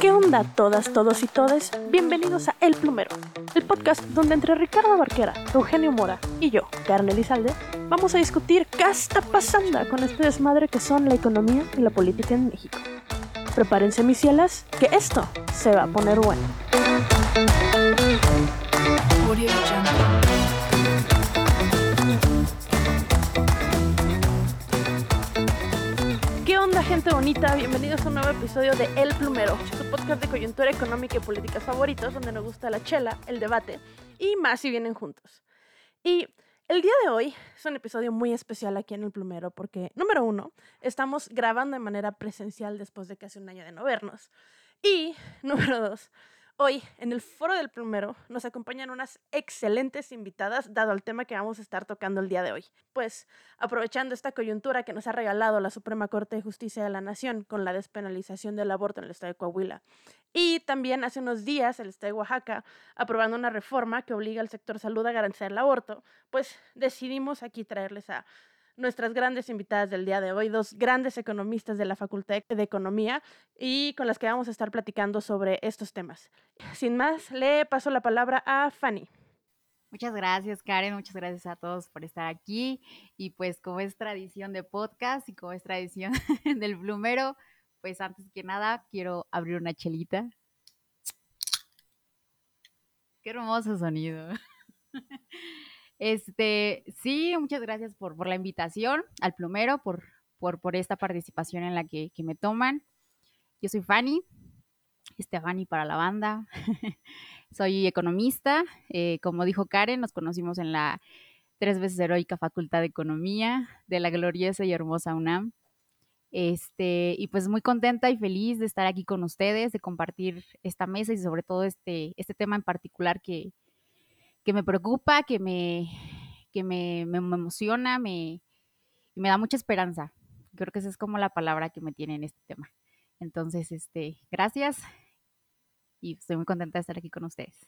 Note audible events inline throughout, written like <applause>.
¿Qué onda todas, todos y todes? Bienvenidos a El Plumero, el podcast donde entre Ricardo Barquera, Eugenio Mora y yo, Karen Elizalde, vamos a discutir qué está pasando con este desmadre que son la economía y la política en México. Prepárense mis cielas, que esto se va a poner bueno. Gente bonita? Bienvenidos a un nuevo episodio de El Plumero, su podcast de coyuntura económica y políticas favoritos, donde nos gusta la chela, el debate y más si vienen juntos. Y el día de hoy es un episodio muy especial aquí en El Plumero porque, número uno, estamos grabando de manera presencial después de casi un año de no vernos. Y, <laughs> número dos, Hoy, en el foro del plumero, nos acompañan unas excelentes invitadas, dado el tema que vamos a estar tocando el día de hoy. Pues, aprovechando esta coyuntura que nos ha regalado la Suprema Corte de Justicia de la Nación con la despenalización del aborto en el estado de Coahuila, y también hace unos días el estado de Oaxaca aprobando una reforma que obliga al sector salud a garantizar el aborto, pues decidimos aquí traerles a nuestras grandes invitadas del día de hoy, dos grandes economistas de la Facultad de Economía y con las que vamos a estar platicando sobre estos temas. Sin más, le paso la palabra a Fanny. Muchas gracias, Karen. Muchas gracias a todos por estar aquí. Y pues como es tradición de podcast y como es tradición <laughs> del plumero, pues antes que nada quiero abrir una chelita. Qué hermoso sonido. <laughs> Este, sí, muchas gracias por, por la invitación al plumero, por, por, por esta participación en la que, me toman. Yo soy Fanny, este Fanny para la banda. <laughs> soy economista. Eh, como dijo Karen, nos conocimos en la tres veces heroica Facultad de Economía de la gloriosa y hermosa UNAM. Este, y pues muy contenta y feliz de estar aquí con ustedes, de compartir esta mesa y sobre todo este, este tema en particular que, que me preocupa, que me, que me, me, emociona, me, me da mucha esperanza. Creo que esa es como la palabra que me tiene en este tema. Entonces, este, gracias y estoy muy contenta de estar aquí con ustedes.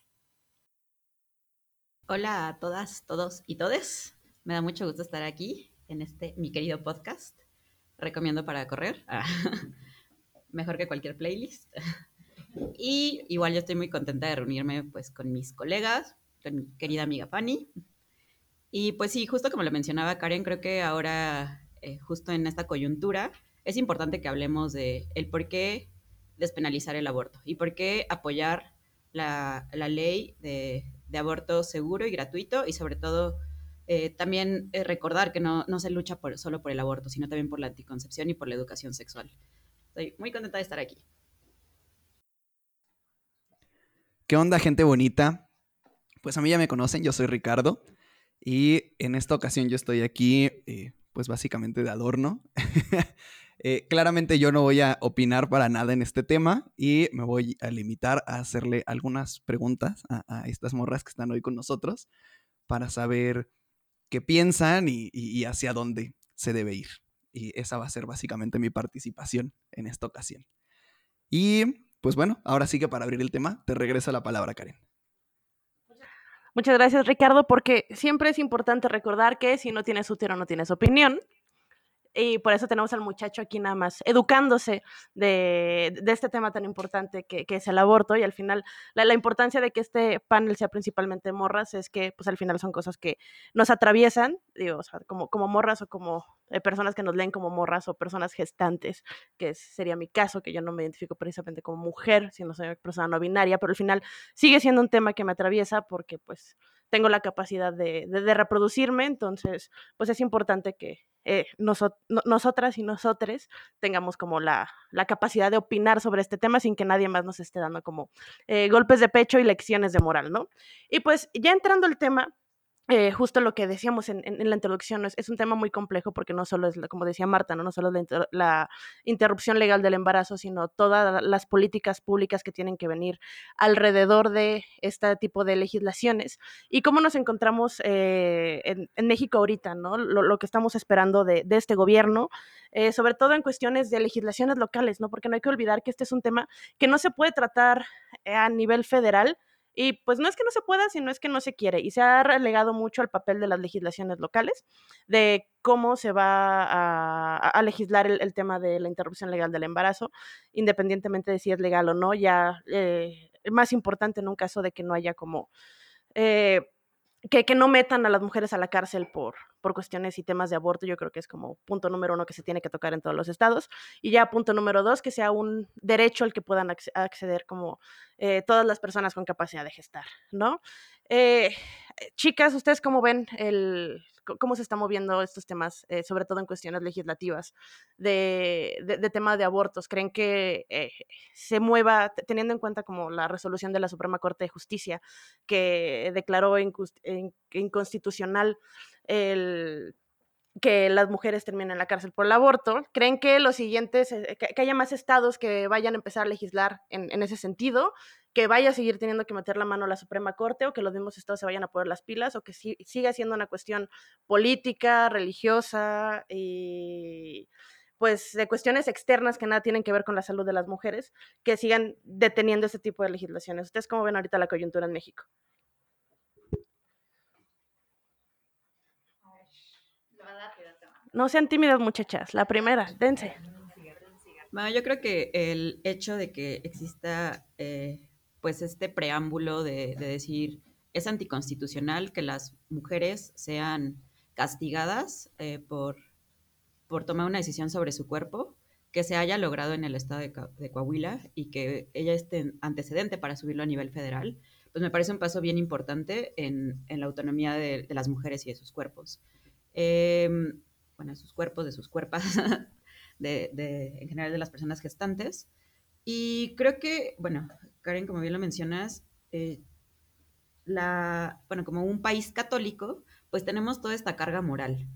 Hola a todas, todos y todes. Me da mucho gusto estar aquí en este mi querido podcast. Recomiendo para correr. <laughs> Mejor que cualquier playlist. <laughs> Y igual yo estoy muy contenta de reunirme pues con mis colegas, querida amiga Fanny. Y pues sí, justo como lo mencionaba Karen, creo que ahora, eh, justo en esta coyuntura, es importante que hablemos de el por qué despenalizar el aborto y por qué apoyar la, la ley de, de, aborto seguro y gratuito y sobre todo eh, también eh, recordar que no, no, se lucha por, solo por el aborto, sino también por la anticoncepción y por la educación sexual. Estoy muy contenta de estar aquí. ¿Qué onda, gente bonita? Pues a mí ya me conocen, yo soy Ricardo y en esta ocasión yo estoy aquí eh, pues básicamente de adorno. <laughs> eh, claramente yo no voy a opinar para nada en este tema y me voy a limitar a hacerle algunas preguntas a, estas morras que están hoy con nosotros para saber qué piensan y, y, hacia dónde se debe ir. Y esa va a ser básicamente mi participación en esta ocasión. Y pues bueno, ahora sí que para abrir el tema, te regreso la palabra, Karen. Muchas gracias, Ricardo, porque siempre es importante recordar que si no tienes útero no tienes opinión. Y por eso tenemos al muchacho aquí nada más educándose de, de este tema tan importante que, que, es el aborto. Y al final, la, la, importancia de que este panel sea principalmente morras es que, pues al final son cosas que nos atraviesan, digo, o sea, como, como morras o como eh, personas que nos leen como morras o personas gestantes, que sería mi caso, que yo no me identifico precisamente como mujer, sino soy persona no binaria, pero al final sigue siendo un tema que me atraviesa porque, pues, tengo la capacidad de, de, de reproducirme, entonces, pues es importante que eh, noso no, nosotras y nosotres tengamos como la, la, capacidad de opinar sobre este tema sin que nadie más nos esté dando como eh, golpes de pecho y lecciones de moral, ¿no? Y pues ya entrando al tema, eh, justo lo que decíamos en, la introducción, es, es, un tema muy complejo porque no solo es, como decía Marta, no, no solo es la, inter la, interrupción legal del embarazo, sino todas las políticas públicas que tienen que venir alrededor de este tipo de legislaciones y cómo nos encontramos eh, en, México ahorita, ¿no? Lo, lo que estamos esperando de, este gobierno, eh, sobre todo en cuestiones de legislaciones locales, ¿no? Porque no hay que olvidar que este es un tema que no se puede tratar a nivel federal Y pues no es que no se pueda, sino es que no se quiere. Y se ha relegado mucho al papel de las legislaciones locales, de cómo se va a, legislar el, tema de la interrupción legal del embarazo, independientemente de si es legal o no, ya eh, más importante en un caso de que no haya como... Eh, que, no metan a las mujeres a la cárcel por, por cuestiones y temas de aborto, yo creo que es como punto número uno que se tiene que tocar en todos los estados. Y ya punto número dos, que sea un derecho al que puedan acceder como eh, todas las personas con capacidad de gestar, ¿no? Eh, chicas, ¿ustedes cómo ven el, cómo se están moviendo estos temas, eh, sobre todo en cuestiones legislativas de, de, tema de abortos? ¿Creen que eh, se mueva, teniendo en cuenta como la resolución de la Suprema Corte de Justicia que declaró inconstitucional el que las mujeres terminen en la cárcel por el aborto. ¿Creen que los siguientes, eh, que, haya más estados que vayan a empezar a legislar en, ese sentido? ¿Que vaya a seguir teniendo que meter la mano a la Suprema Corte o que los mismos estados se vayan a poner las pilas o que siga siendo una cuestión política, religiosa y pues de cuestiones externas que nada tienen que ver con la salud de las mujeres, que sigan deteniendo ese tipo de legislaciones? ¿Ustedes cómo ven ahorita la coyuntura en México? No sean tímidas, muchachas. La primera, dense. Bueno, yo creo que el hecho de que exista eh, pues este preámbulo de, decir es anticonstitucional que las mujeres sean castigadas eh, por, por tomar una decisión sobre su cuerpo, que se haya logrado en el estado de, Coahuila y que ella esté antecedente para subirlo a nivel federal, pues me parece un paso bien importante en, la autonomía de, las mujeres y de sus cuerpos. Em, bueno, de sus cuerpos, de sus cuerpas, <laughs> de, en general de las personas gestantes. Y creo que, bueno, Karen, como bien lo mencionas, eh, la, bueno, como un país católico, pues tenemos toda esta carga moral.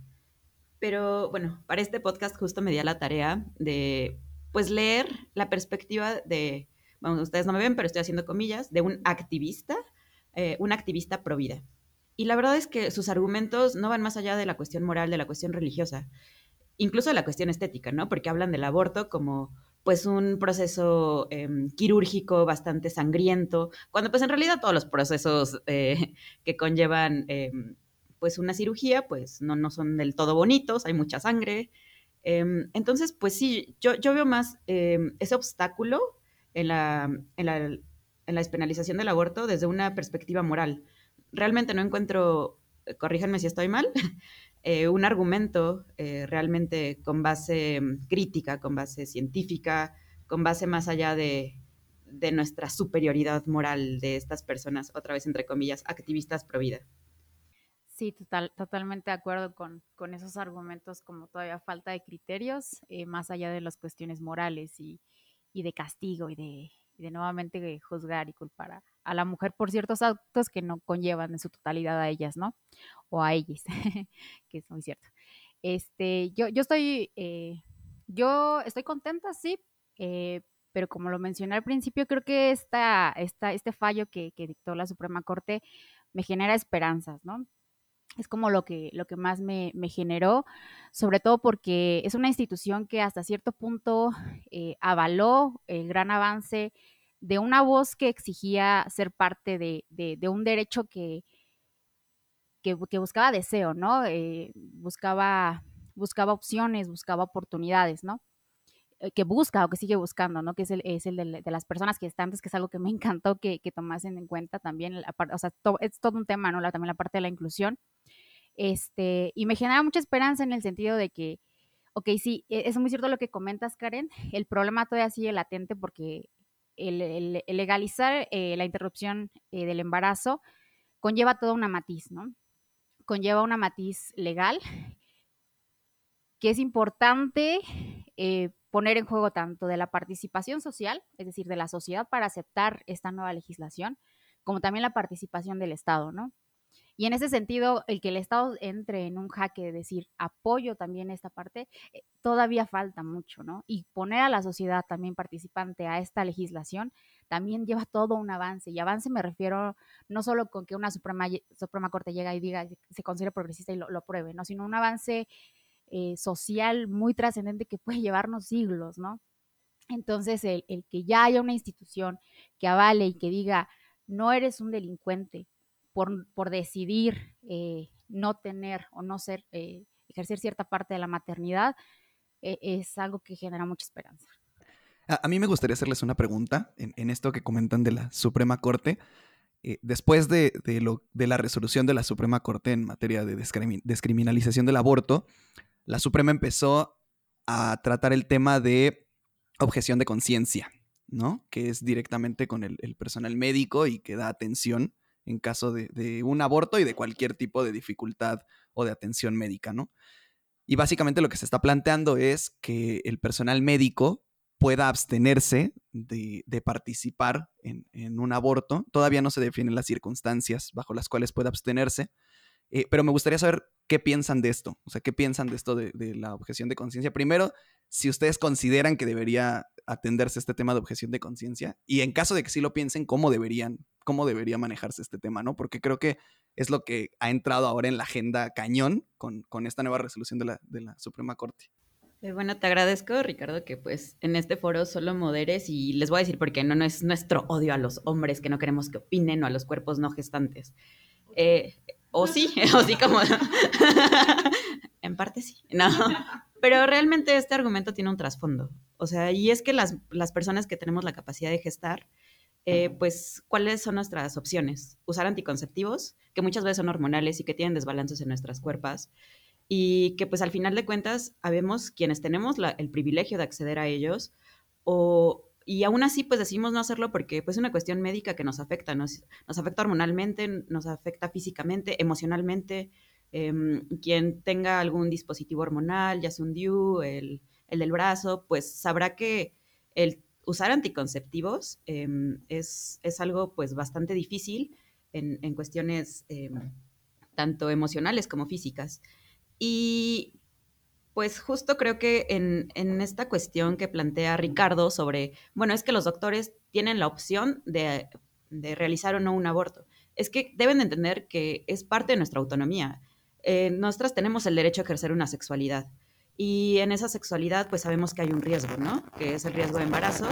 Pero bueno, para este podcast justo me di a la tarea de, pues, leer la perspectiva de, bueno, ustedes no me ven, pero estoy haciendo comillas, de un activista, eh, un activista pro vida. Y la verdad es que sus argumentos no van más allá de la cuestión moral, de la cuestión religiosa, incluso de la cuestión estética, ¿no? Porque hablan del aborto como pues un proceso em, quirúrgico bastante sangriento, cuando pues en realidad todos los procesos eh, <laughs> que conllevan em, pues una cirugía pues no, no son del todo bonitos, hay mucha sangre. Em, entonces pues sí, yo, yo veo más ese obstáculo en la, en, la, en la despenalización del aborto desde una perspectiva moral realmente no encuentro, eh, corríjanme si estoy mal, <laughs> eh, un argumento eh, realmente con base mm, crítica, con base científica, con base más allá de, nuestra superioridad moral de estas personas, otra vez entre comillas, activistas pro vida. Sí, total, totalmente de acuerdo con, esos argumentos, como todavía falta de criterios, más allá de las cuestiones morales y, de castigo y de, y de nuevamente juzgar y culpar a, a la mujer por ciertos actos que no conllevan en su totalidad a ellas, ¿no? O a ellas, <laughs> que es muy cierto. Este, yo, yo estoy, eh, yo estoy contenta, sí, eh, pero como lo mencioné al principio, creo que esta, esta, este fallo que, dictó la Suprema Corte me genera esperanzas, ¿no? Es como lo que, lo que más me, me generó, sobre todo porque es una institución que hasta cierto punto eh, avaló el gran avance de una voz que exigía ser parte de, un derecho que, que, buscaba deseo, ¿no? Eh, buscaba, buscaba opciones, buscaba oportunidades, ¿no? Eh, que busca o que sigue buscando, ¿no? Que es el, es el de, las personas que están, que es algo que me <laughs> encantó que, que tomasen en cuenta también, o sea, es todo un tema, ¿no? también la parte de la inclusión. Este, y me genera mucha esperanza en el sentido de que, ok, sí, e, es muy cierto lo que comentas, Karen, el problema todavía sigue latente porque el, legalizar eh, la interrupción eh, del embarazo conlleva toda una matiz, ¿no? Conlleva una matiz legal que es importante eh, poner en juego tanto de la participación social, es decir, de la sociedad para aceptar esta nueva legislación, como también la participación del Estado, ¿no? Y en ese sentido, el que el Estado entre en un jaque de decir apoyo también esta parte, eh, todavía falta mucho, ¿no? Y poner a la sociedad también participante a esta legislación también lleva todo un avance. Y avance me refiero no solo con que una Suprema, Suprema Corte llega y diga, se considere progresista y lo, lo pruebe, ¿no? Sino un avance eh, social muy trascendente que puede llevarnos siglos, ¿no? Entonces, el, el que ya haya una institución que avale y que diga, no eres un delincuente por, decidir eh, no tener o no ser, eh, ejercer cierta parte de la maternidad, eh, es algo que genera mucha esperanza. A, mí me gustaría hacerles una pregunta en, esto que comentan de la Suprema Corte. Eh, después de, lo, de, la resolución de la Suprema Corte en materia de descrimin descriminalización del aborto, la Suprema empezó a tratar el tema de objeción de conciencia, ¿no? Que es directamente con el, personal médico y que da atención en caso de, un aborto y de cualquier tipo de dificultad o de atención médica, ¿no? Y básicamente lo que se está planteando es que el personal médico pueda abstenerse de, participar en, un aborto. Todavía no se definen las circunstancias bajo las cuales puede abstenerse, eh, pero me gustaría saber qué piensan de esto, o sea, qué piensan de esto de, de la objeción de conciencia. Primero, si ustedes consideran que debería atenderse este tema de objeción de conciencia y en caso de que sí lo piensen, cómo deberían, cómo debería manejarse este tema, ¿no? Porque creo que es lo que ha entrado ahora en la agenda cañón con, con esta nueva resolución de la, de la Suprema Corte. Eh, bueno, te agradezco, Ricardo, que pues en este foro solo moderes y les voy a decir por qué no, no es nuestro odio a los hombres que no queremos que opinen o a los cuerpos no gestantes. Eh, o sí, <laughs> o sí como... <laughs> en parte sí, no. Pero realmente este argumento tiene un trasfondo. O sea, y es que las, las personas que tenemos la capacidad de gestar, eh, pues, ¿cuáles son nuestras opciones? Usar anticonceptivos, que muchas veces son hormonales y que tienen desbalances en nuestras cuerpos, y que pues al final de cuentas habemos quienes tenemos la, el privilegio de acceder a ellos o, y aún así pues decidimos no hacerlo porque pues es una cuestión médica que nos afecta, nos, nos afecta hormonalmente, nos afecta físicamente, emocionalmente. Eh, quien tenga algún dispositivo hormonal, ya sea un DIU, el, el del brazo, pues sabrá que el usar anticonceptivos eh, es, es, algo pues bastante difícil en, en cuestiones eh, tanto emocionales como físicas. Y pues justo creo que en, esta cuestión que plantea Ricardo sobre, bueno, es que los doctores tienen la opción de, realizar o no un aborto. Es que deben de entender que es parte de nuestra autonomía. Eh, nosotras tenemos el derecho a ejercer una sexualidad. Y en esa sexualidad, pues sabemos que hay un riesgo, ¿no? Que es el riesgo de embarazo,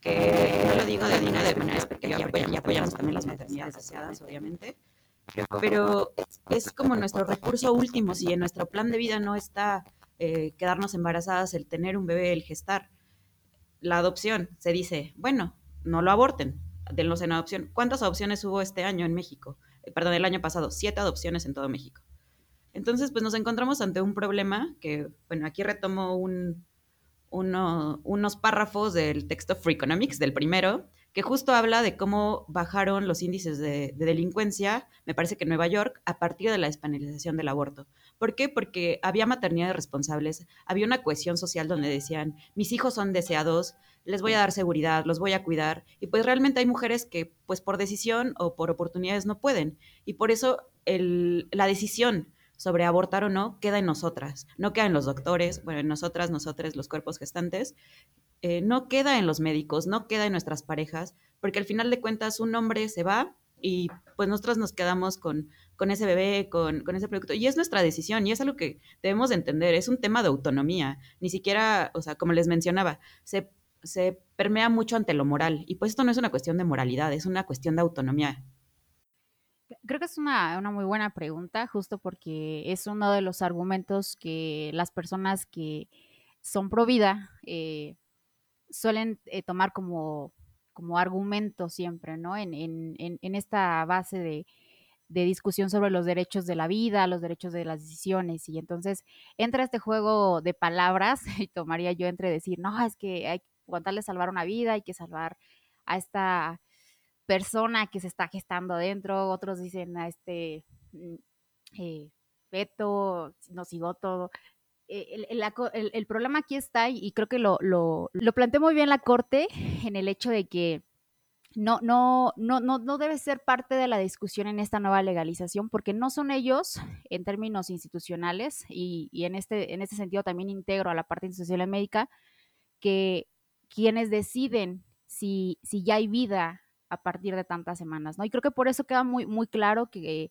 que no lo digo de, de, de manera despectiva, porque ya apoyamos también las maternidades deseadas, obviamente pero es como nuestro recurso último, si en nuestro plan de vida no está eh, quedarnos embarazadas, el tener un bebé, el gestar. La adopción, se dice, bueno, no lo aborten, denlos en adopción. ¿Cuántas adopciones hubo este año en México? Eh, perdón, el año pasado, siete adopciones en todo México. Entonces, pues nos encontramos ante un problema que, bueno, aquí retomo un, uno, unos párrafos del texto Free Economics, del primero, que justo habla de cómo bajaron los índices de, de, delincuencia, me parece que en Nueva York, a partir de la despenalización del aborto. ¿Por qué? Porque había maternidades responsables, había una cohesión social donde decían, mis hijos son deseados, les voy a dar seguridad, los voy a cuidar, y pues realmente hay mujeres que pues por decisión o por oportunidades no pueden, y por eso el, la decisión sobre abortar o no queda en nosotras, no queda en los doctores, bueno, en nosotras, nosotros, los cuerpos gestantes, eh, no queda en los médicos, no queda en nuestras parejas, porque al final de cuentas un hombre se va y pues nosotros nos quedamos con, con ese bebé, con, con, ese producto, y es nuestra decisión, y es algo que debemos de entender, es un tema de autonomía, ni siquiera, o sea, como les mencionaba, se, se permea mucho ante lo moral, y pues esto no es una cuestión de moralidad, es una cuestión de autonomía. Creo que es una, una, muy buena pregunta, justo porque es uno de los argumentos que las personas que son pro vida eh, suelen eh, tomar como, como argumento siempre, ¿no? En, en, en esta base de, de, discusión sobre los derechos de la vida, los derechos de las decisiones. Y entonces entra este juego de palabras, <laughs> y tomaría yo entre decir, no, es que hay que contarle salvar una vida, hay que salvar a esta persona que se está gestando adentro, otros dicen a este mm, eh, feto, no cigoto. El, el, el, el, problema aquí está, y creo que lo, lo, lo planteó muy bien la Corte en el hecho de que no, no, no, no, no debe ser parte de la discusión en esta nueva legalización, porque no son ellos en términos institucionales, y, y en, este, en este sentido también integro a la parte institucional médica, que quienes deciden si, si ya hay vida a partir de tantas semanas, ¿no? Y creo que por eso queda muy, muy claro que,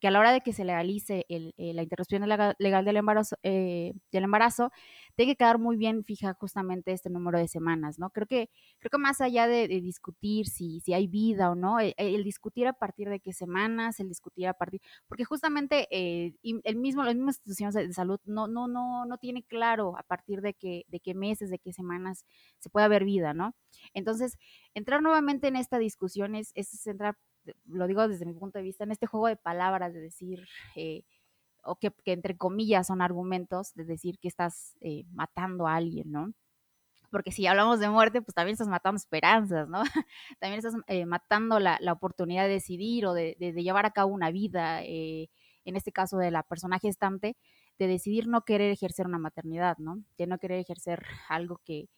que a la hora de que se legalice el, eh, la interrupción legal, del, embarazo, eh, del embarazo, tiene que quedar muy bien fija justamente este número de semanas, ¿no? Creo que, creo que más allá de, discutir si, si hay vida o no, el, discutir a partir de qué semanas, el discutir a partir, porque justamente eh, el mismo, las mismas instituciones de salud no, no, no, no tiene claro a partir de qué, de qué meses, de qué semanas se puede haber vida, ¿no? Entonces, entrar nuevamente en esta discusión es, es entrar lo digo desde mi punto de vista, en este juego de palabras de decir, eh, o que, entre comillas son argumentos de decir que estás eh, matando a alguien, ¿no? Porque si hablamos de muerte, pues también estás matando esperanzas, ¿no? <laughs> también estás eh, matando la, oportunidad de decidir o de, llevar a cabo una vida, en este caso de la persona gestante, de decidir no querer ejercer una maternidad, ¿no? De no querer ejercer algo que,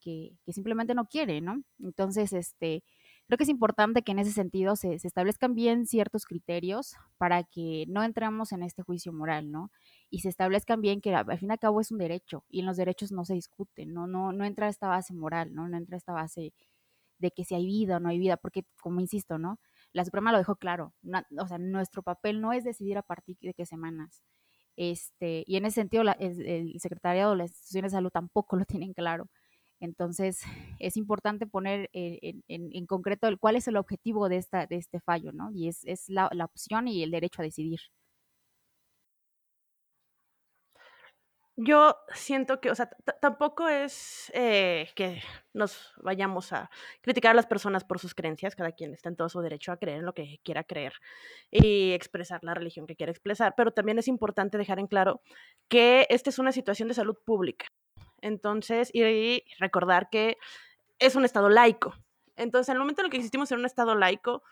que, que simplemente no quiere, ¿no? Entonces, este, Creo que es importante que en ese sentido se, establezcan bien ciertos criterios para que no entremos en este juicio moral, ¿no? Y se establezcan bien que al fin y al cabo es un derecho y en los derechos no se discuten, ¿no? No, no entra esta base moral, ¿no? No entra esta base de que si hay vida o no hay vida, porque como insisto, ¿no? La Suprema lo dejó claro, o sea, nuestro papel no es decidir a partir de qué semanas. Este, y en ese sentido, el secretariado de las instituciones de salud tampoco lo tienen claro. Entonces, es importante poner en, concreto el, cuál es el objetivo de, esta, este fallo, ¿no? Y es, la opción y el derecho a decidir. Yo siento que, o sea, tampoco es eh, que nos vayamos a criticar a las personas por sus creencias, cada quien está en todo su derecho a creer en lo que quiera creer y expresar la religión que quiera expresar, pero también es importante dejar en claro que esta es una situación de salud pública. Entonces, y recordar que es un Estado laico. Entonces, en el momento en el que existimos en un Estado laico,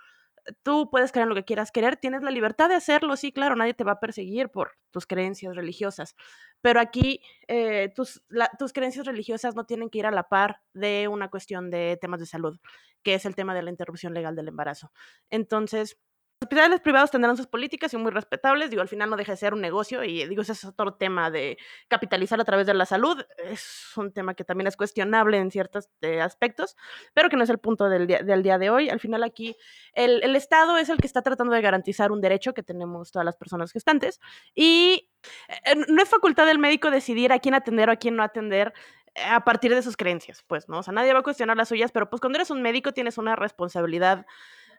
tú puedes creer en lo que quieras creer, tienes la libertad de hacerlo, sí, claro, nadie te va a perseguir por tus creencias religiosas, pero aquí eh, tus, tus creencias religiosas no tienen que ir a la par de una cuestión de temas de salud, que es el tema de la interrupción legal del embarazo. Entonces, hospitales privados tendrán sus políticas y muy respetables. Digo, al final no deja de ser un negocio y digo, ese es otro tema de capitalizar a través de la salud. Es un tema que también es cuestionable en ciertos eh, aspectos, pero que no es el punto del día, del día de hoy. Al final aquí el, el, Estado es el que está tratando de garantizar un derecho que tenemos todas las personas gestantes y eh, no es facultad del médico decidir a quién atender o a quién no atender eh, a partir de sus creencias, pues, ¿no? O sea, nadie va a cuestionar las suyas, pero pues cuando eres un médico tienes una responsabilidad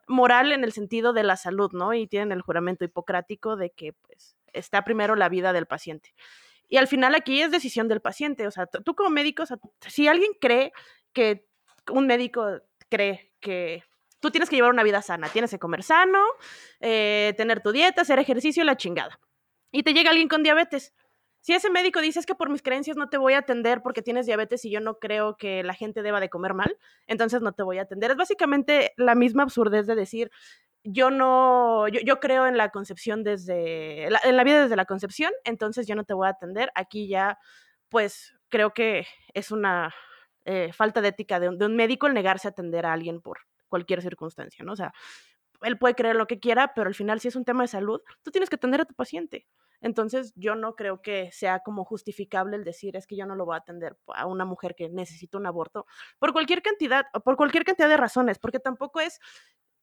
moral en el sentido de la salud, ¿no? Y tienen el juramento hipocrático de que pues está primero la vida del paciente. Y al final aquí es decisión del paciente, o sea, tú como médico, si alguien cree que un médico cree que tú tienes que llevar una vida sana, tienes que comer sano, eh, tener tu dieta, hacer ejercicio la chingada. Y te llega alguien con diabetes. Si ese médico dice es que por mis creencias no te voy a atender porque tienes diabetes y yo no creo que la gente deba de comer mal, entonces no te voy a atender. Es básicamente la misma absurdez de decir, yo no, yo, creo en la concepción desde, en la vida desde la concepción, entonces yo no te voy a atender. Aquí ya, pues creo que es una eh, falta de ética de un, de un médico el negarse a atender a alguien por cualquier circunstancia, ¿no? O sea, él puede creer lo que quiera, pero al final si es un tema de salud, tú tienes que atender a tu paciente. Entonces, yo no creo que sea como justificable el decir es que yo no lo voy a atender a una mujer que necesita un aborto por cualquier cantidad, por cualquier cantidad de razones, porque tampoco es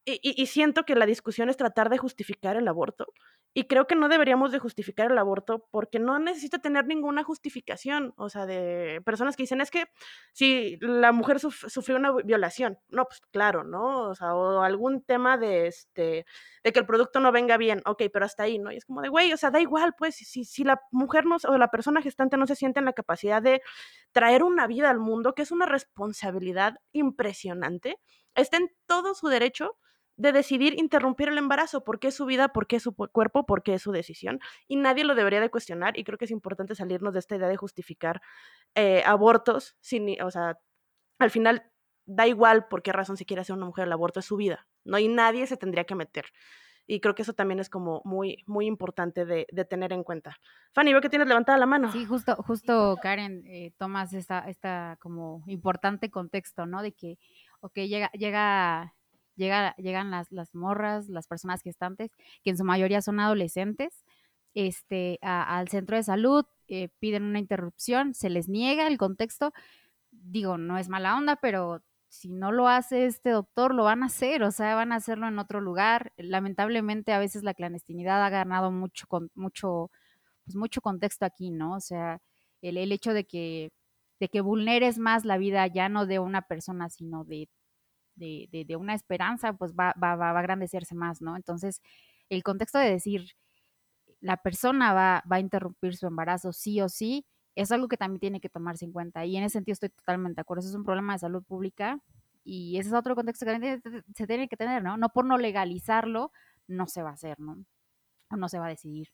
y, siento que la discusión es tratar de justificar el aborto. Y creo que no deberíamos de justificar el aborto porque no necesita tener ninguna justificación. O sea, de personas que dicen, es que si la mujer sufrió una violación, no, pues claro, ¿no? O sea, o algún tema de, este, de que el producto no venga bien, ok, pero hasta ahí, ¿no? Y es como de, güey, o sea, da igual, pues, si, si la mujer no, o la persona gestante no se siente en la capacidad de traer una vida al mundo, que es una responsabilidad impresionante, está en todo su derecho de decidir interrumpir el embarazo, porque es su vida, porque es su cuerpo, porque es su decisión, y nadie lo debería de cuestionar, y creo que es importante salirnos de esta idea de justificar eh, abortos, sin, o sea, al final da igual por qué razón se quiere hacer una mujer el aborto, es su vida, ¿no? Y nadie se tendría que meter. Y creo que eso también es como muy, muy importante de, tener en cuenta. Fanny, veo que tienes levantada la mano. Sí, justo, justo Karen, eh, tomas esta, esta como importante contexto, ¿no? De que, ok, llega, llega llegan las, las morras, las personas gestantes, que en su mayoría son adolescentes, este, al centro de salud, eh, piden una interrupción, se les niega el contexto, digo, no es mala onda, pero si no lo hace este doctor, lo van a hacer, o sea, van a hacerlo en otro lugar. Lamentablemente, a veces la clandestinidad ha ganado mucho, con, mucho, pues mucho contexto aquí, ¿no? O sea, el, el hecho de que, de que vulneres más la vida ya no de una persona, sino de, de, de, una esperanza, pues va, va, va, a agrandecerse más, ¿no? Entonces, el contexto de decir, la persona va, va a interrumpir su embarazo sí o sí, es algo que también tiene que tomarse en cuenta. Y en ese sentido estoy totalmente de acuerdo. Eso es un problema de salud pública y ese es otro contexto que se tiene que tener, ¿no? No por no legalizarlo, no se va a hacer, ¿no? O no se va a decidir.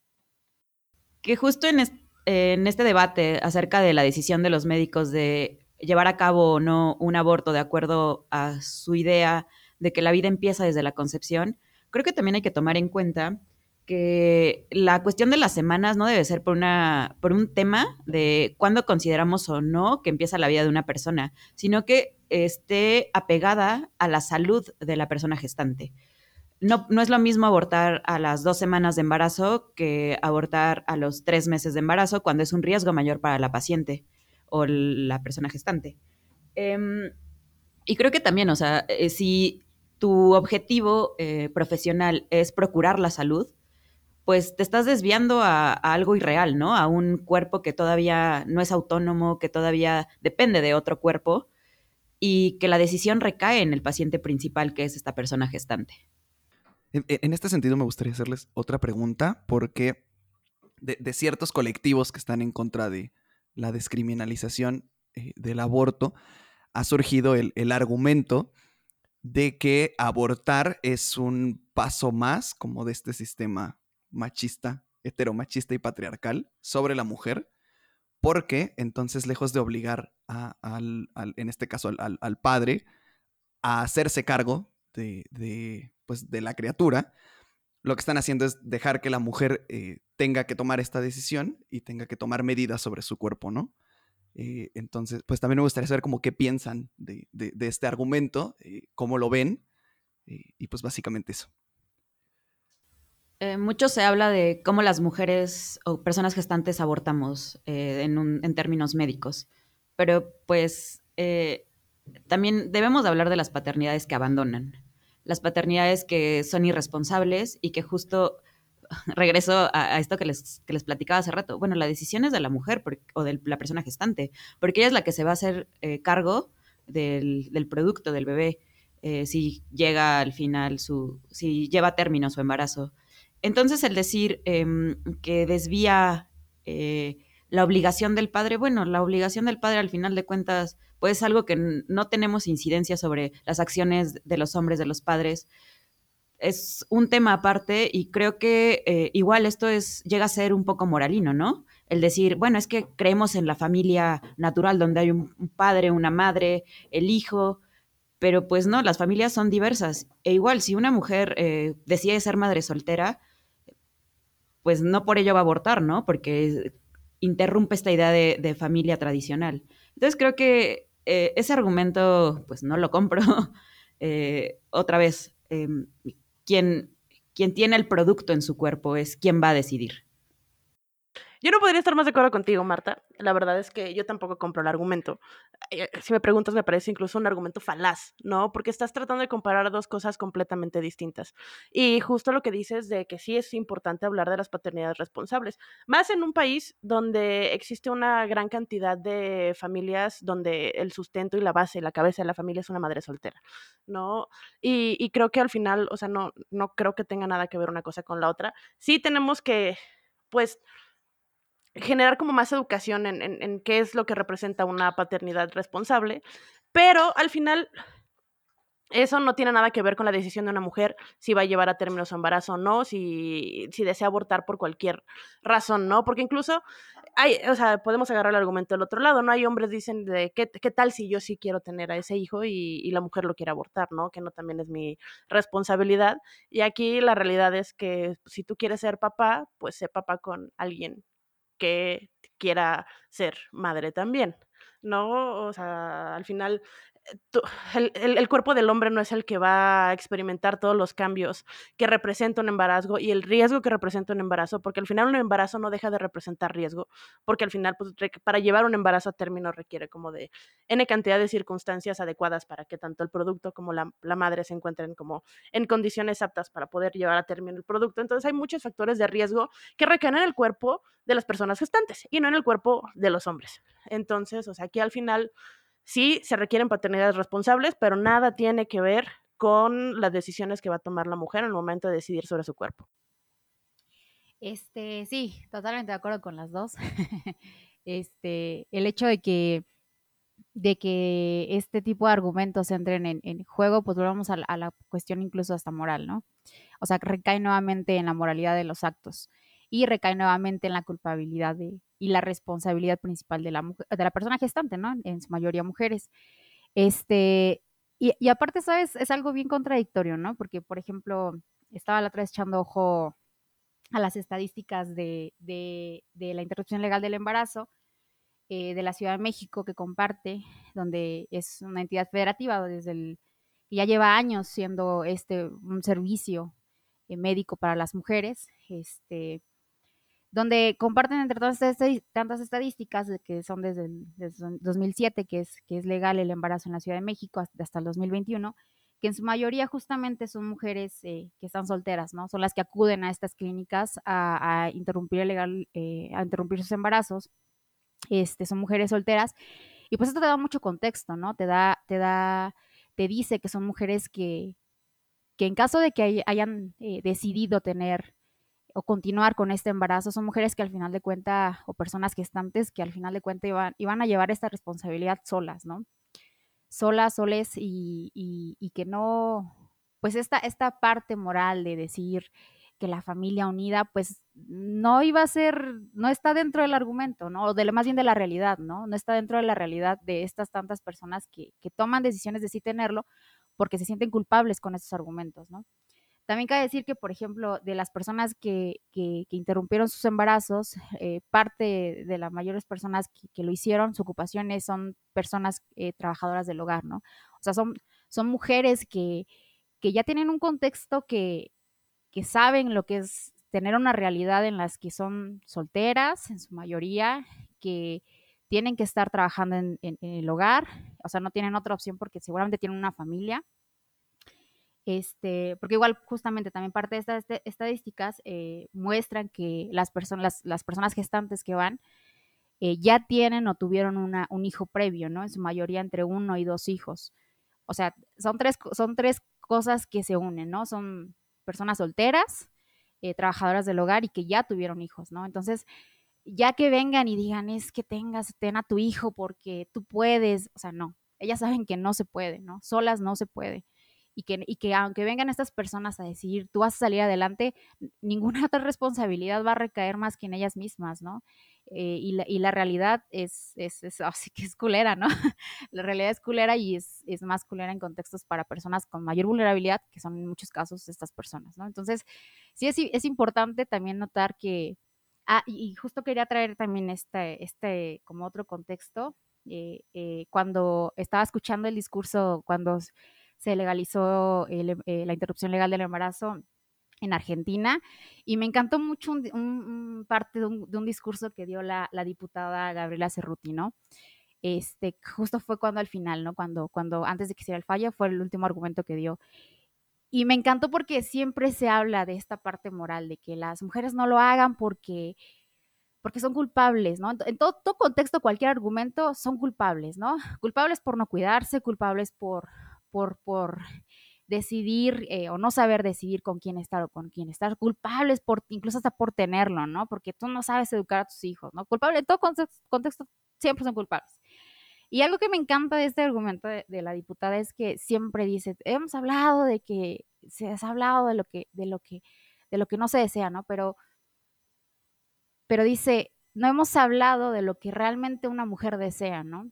Que justo en, en este debate acerca de la decisión de los médicos de llevar a cabo o no un aborto de acuerdo a su idea de que la vida empieza desde la concepción, creo que también hay que tomar en cuenta que la cuestión de las semanas no debe ser por, una, por un tema de cuándo consideramos o no que empieza la vida de una persona, sino que esté apegada a la salud de la persona gestante. No, no es lo mismo abortar a las dos semanas de embarazo que abortar a los tres meses de embarazo cuando es un riesgo mayor para la paciente o la persona gestante. Eh, y creo que también, o sea, eh, si tu objetivo eh, profesional es procurar la salud, pues te estás desviando a, algo irreal, ¿no? A un cuerpo que todavía no es autónomo, que todavía depende de otro cuerpo y que la decisión recae en el paciente principal, que es esta persona gestante. En, en este sentido me gustaría hacerles otra pregunta, porque de, ciertos colectivos que están en contra de la descriminalización eh, del aborto, ha surgido el, el argumento de que abortar es un paso más como de este sistema machista, heteromachista y patriarcal sobre la mujer, porque entonces lejos de obligar a, al, al, en este caso al, al, padre a hacerse cargo de, de, pues, de, la criatura, lo que están haciendo es dejar que la mujer eh, tenga que tomar esta decisión y tenga que tomar medidas sobre su cuerpo, ¿no? Eh, entonces, pues también me gustaría saber como qué piensan de, este argumento, eh, cómo lo ven, y pues básicamente eso. Mucho se habla de cómo las mujeres o personas gestantes abortamos en, en, términos médicos, pero pues también debemos de hablar de las paternidades que abandonan, las paternidades que son irresponsables y que justo <laughs> regreso a, esto que les, que les, platicaba hace rato. Bueno, la decisión es de la mujer o de la persona gestante, porque ella es la que se va a hacer eh, cargo del, del, producto del bebé eh, si llega al final su, si lleva a término su embarazo. Entonces, el decir eh, que desvía eh, la obligación del padre, bueno, la obligación del padre al final de cuentas, pues es algo que no tenemos incidencia sobre las acciones de los hombres, de los padres. Es un tema aparte y creo que eh, igual esto es, llega a ser un poco moralino, ¿no? El decir, bueno, es que creemos en la familia natural donde hay un, padre, una madre, el hijo, pero pues no, las familias son diversas. E igual, si una mujer eh, decide ser madre soltera, pues no por ello va a abortar, ¿no? Porque interrumpe esta idea de, familia tradicional. Entonces creo que eh, ese argumento, pues no lo compro. <laughs> eh, otra vez, eh, quien, quien tiene el producto en su cuerpo es quien va a decidir. Yo no podría estar más de acuerdo contigo, Marta. La verdad es que yo tampoco compro el argumento. Eh, si me preguntas, me parece incluso un argumento falaz, ¿no? Porque estás tratando de comparar dos cosas completamente distintas. Y justo lo que dices de que sí es importante hablar de las paternidades responsables, más en un país donde existe una gran cantidad de familias donde el sustento y la base, la cabeza de la familia es una madre soltera, ¿no? Y, y creo que al final, o sea, no, no creo que tenga nada que ver una cosa con la otra. Sí tenemos que, pues, generar como más educación en, qué es lo que representa una paternidad responsable, pero al final eso no tiene nada que ver con la decisión de una mujer si va a llevar a término su embarazo o no, si, desea abortar por cualquier razón, ¿no? Porque incluso hay, o sea, podemos agarrar el argumento del otro lado, ¿no? Hay hombres dicen de qué, qué tal si yo sí quiero tener a ese hijo y, y, la mujer lo quiere abortar, ¿no? Que no también es mi responsabilidad. Y aquí la realidad es que si tú quieres ser papá, pues sé papá con alguien que quiera ser madre también, ¿no? O sea, al final el, cuerpo del hombre no es el que va a experimentar todos los cambios que representa un embarazo y el riesgo que representa un embarazo, porque al final un embarazo no deja de representar riesgo, porque al final pues, para llevar un embarazo a término requiere como de n cantidad de circunstancias adecuadas para que tanto el producto como la, la madre se encuentren como en condiciones aptas para poder llevar a término el producto. Entonces hay muchos factores de riesgo que recaen en el cuerpo de las personas gestantes y no en el cuerpo de los hombres. Entonces, o sea, aquí al final Sí, se requieren paternidades responsables, pero nada tiene que ver con las decisiones que va a tomar la mujer en el momento de decidir sobre su cuerpo. Este, sí, totalmente de acuerdo con las dos. <laughs> este, el hecho de que de que este tipo de argumentos entren en, juego, pues volvamos a, a, la cuestión incluso hasta moral, ¿no? O sea, recae nuevamente en la moralidad de los actos y recae nuevamente en la culpabilidad y la responsabilidad principal de la, de la persona gestante, ¿no? En su mayoría mujeres. Este, y, aparte, ¿sabes? Es algo bien contradictorio, ¿no? Porque, por ejemplo, estaba la otra vez echando ojo a las estadísticas de, de, la interrupción legal del embarazo eh, de la Ciudad de México que comparte, donde es una entidad federativa desde el, ya lleva años siendo este un servicio eh, médico para las mujeres. Este, donde comparten entre todas tantas estadísticas que son desde el 2007, que es, que es legal el embarazo en la Ciudad de México hasta, el 2021, que en su mayoría justamente son mujeres eh, que están solteras, ¿no? Son las que acuden a estas clínicas a, interrumpir legal, eh, a interrumpir sus embarazos. Este, son mujeres solteras. Y pues esto te da mucho contexto, ¿no? Te da, te da, te dice que son mujeres que, que en caso de que hayan eh, decidido tener o continuar con este embarazo son mujeres que al final de cuenta, o personas gestantes que al final de cuenta iban, iban a llevar esta responsabilidad solas, ¿no? Solas, soles y, y, que no, pues esta, esta parte moral de decir que la familia unida, pues no iba a ser, no está dentro del argumento, ¿no? O de, más bien de la realidad, ¿no? No está dentro de la realidad de estas tantas personas que, que toman decisiones de sí tenerlo porque se sienten culpables con esos argumentos, ¿no? También cabe decir que, por ejemplo, de las personas que, que, interrumpieron sus embarazos, eh, parte de las mayores personas que, lo hicieron, su ocupación son personas eh, trabajadoras del hogar, ¿no? O sea, son, son mujeres que, que ya tienen un contexto que, que saben lo que es tener una realidad en las que son solteras, en su mayoría, que tienen que estar trabajando en, en el hogar, o sea, no tienen otra opción porque seguramente tienen una familia este, porque igual justamente también parte de estas estadísticas eh, muestran que las personas, las, personas gestantes que van eh, ya tienen o tuvieron una, un hijo previo, ¿no? En su mayoría entre uno y dos hijos. O sea, son tres, son tres cosas que se unen, ¿no? Son personas solteras, eh, trabajadoras del hogar y que ya tuvieron hijos, ¿no? Entonces, ya que vengan y digan, es que tengas, ten a tu hijo porque tú puedes, o sea, no, ellas saben que no se puede, ¿no? Solas no se puede y que, y que aunque vengan estas personas a decir, tú vas a salir adelante, ninguna otra responsabilidad va a recaer más que en ellas mismas, ¿no? Eh, y, la, y, la, realidad es, es, es, así que es culera, ¿no? <laughs> la realidad es culera y es, es, más culera en contextos para personas con mayor vulnerabilidad, que son en muchos casos estas personas, ¿no? Entonces, sí es, es importante también notar que, ah, y justo quería traer también este, este como otro contexto, eh, eh, cuando estaba escuchando el discurso, cuando se legalizó eh, la interrupción legal del embarazo en Argentina y me encantó mucho un, parte de un, discurso que dio la, diputada Gabriela Cerruti, ¿no? Este, justo fue cuando al final, ¿no? Cuando, cuando antes de que hiciera el fallo fue el último argumento que dio. Y me encantó porque siempre se habla de esta parte moral, de que las mujeres no lo hagan porque porque son culpables, ¿no? En todo, todo, contexto, cualquier argumento, son culpables, ¿no? Culpables por no cuidarse, culpables por, por, decidir eh, o no saber decidir con quién estar o con quién estar, culpables por, incluso hasta por tenerlo, ¿no? Porque tú no sabes educar a tus hijos, ¿no? Culpables, en todo contexto, siempre son culpables. Y algo que me encanta de este argumento de, la diputada es que siempre dice, hemos hablado de que, se ha hablado de lo que, de lo que, de lo que no se desea, ¿no? Pero, pero dice, no hemos hablado de lo que realmente una mujer desea, ¿no?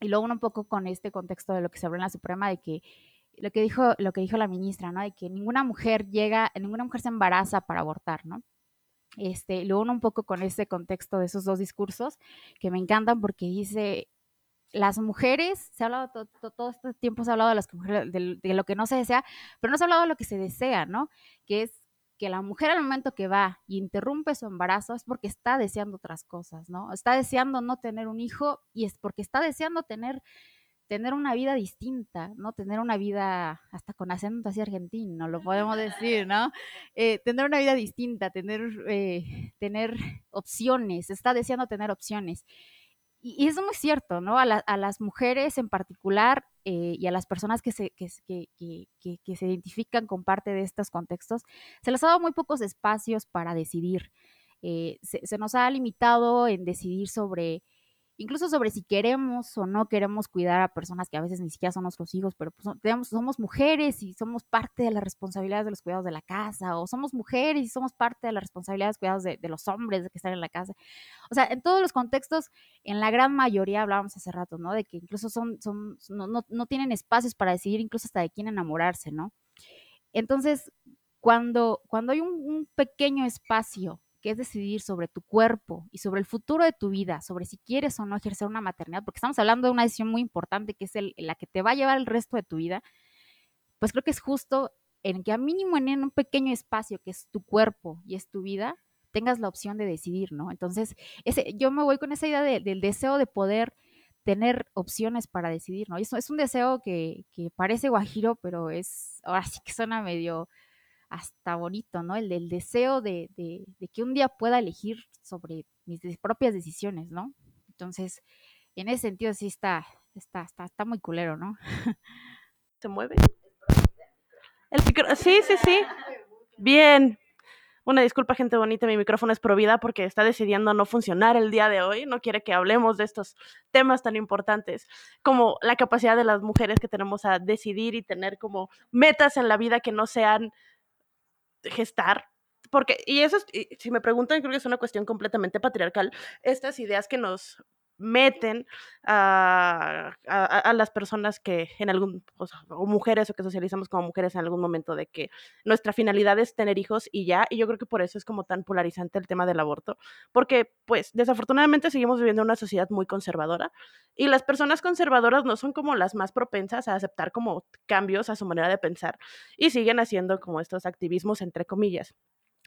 Y luego un poco con este contexto de lo que se habló en la Suprema, de que lo que dijo, lo que dijo la ministra, ¿no? De que ninguna mujer llega, ninguna mujer se embaraza para abortar, ¿no? Este, luego un poco con este contexto de esos dos discursos que me encantan porque dice, las mujeres, se ha hablado todo este tiempo, se ha hablado de, las mujeres, de, lo que no se desea, pero no se ha hablado de lo que se desea, ¿no? Que es que la mujer al momento que va y interrumpe su embarazo es porque está deseando otras cosas, ¿no? Está deseando no tener un hijo y es porque está deseando tener tener una vida distinta, ¿no? Tener una vida hasta con acento así argentino, lo podemos decir, ¿no? Eh, tener una vida distinta, tener, eh, tener opciones, está deseando tener opciones. Y, es muy cierto, ¿no? A, las mujeres en particular eh, y a las personas que se, que, que, se identifican con parte de estos contextos, se les ha dado muy pocos espacios para decidir. Se, se, nos ha limitado en decidir sobre incluso sobre si queremos o no queremos cuidar a personas que a veces ni siquiera son nuestros hijos, pero pues, somos mujeres y somos parte de las responsabilidades de los cuidados de la casa, o somos mujeres y somos parte de las responsabilidades de cuidados de, los hombres que están en la casa. O sea, en todos los contextos, en la gran mayoría hablábamos hace rato, ¿no? De que incluso son, son no, tienen espacios para decidir incluso hasta de quién enamorarse, ¿no? Entonces, cuando, cuando hay un pequeño espacio que es decidir sobre tu cuerpo y sobre el futuro de tu vida, sobre si quieres o no ejercer una maternidad, porque estamos hablando de una decisión muy importante que es la que te va a llevar el resto de tu vida, pues creo que es justo en que a mínimo en un pequeño espacio que es tu cuerpo y es tu vida, tengas la opción de decidir, ¿no? Entonces, yo me voy con esa idea del deseo de poder tener opciones para decidir, ¿no? Y eso es un deseo que, que parece guajiro, pero es, ahora sí que suena medio, hasta bonito, ¿no? El del deseo de, que un día pueda elegir sobre mis propias decisiones, ¿no? Entonces, en ese sentido sí está, está, está, está muy culero, ¿no? ¿Se mueve? El sí, sí, sí. Bien. Una disculpa, gente bonita, mi micrófono es provida porque está decidiendo no funcionar el día de hoy. No quiere que hablemos de estos temas tan importantes como la capacidad de las mujeres que tenemos a decidir y tener como metas en la vida que no sean gestar, porque, y eso, es, si me preguntan, creo que es una cuestión completamente patriarcal, estas ideas que nos meten a, las personas que en algún, o, mujeres o que socializamos como mujeres en algún momento de que nuestra finalidad es tener hijos y ya, y yo creo que por eso es como tan polarizante el tema del aborto, porque pues desafortunadamente seguimos viviendo en una sociedad muy conservadora y las personas conservadoras no son como las más propensas a aceptar como cambios a su manera de pensar y siguen haciendo como estos activismos entre comillas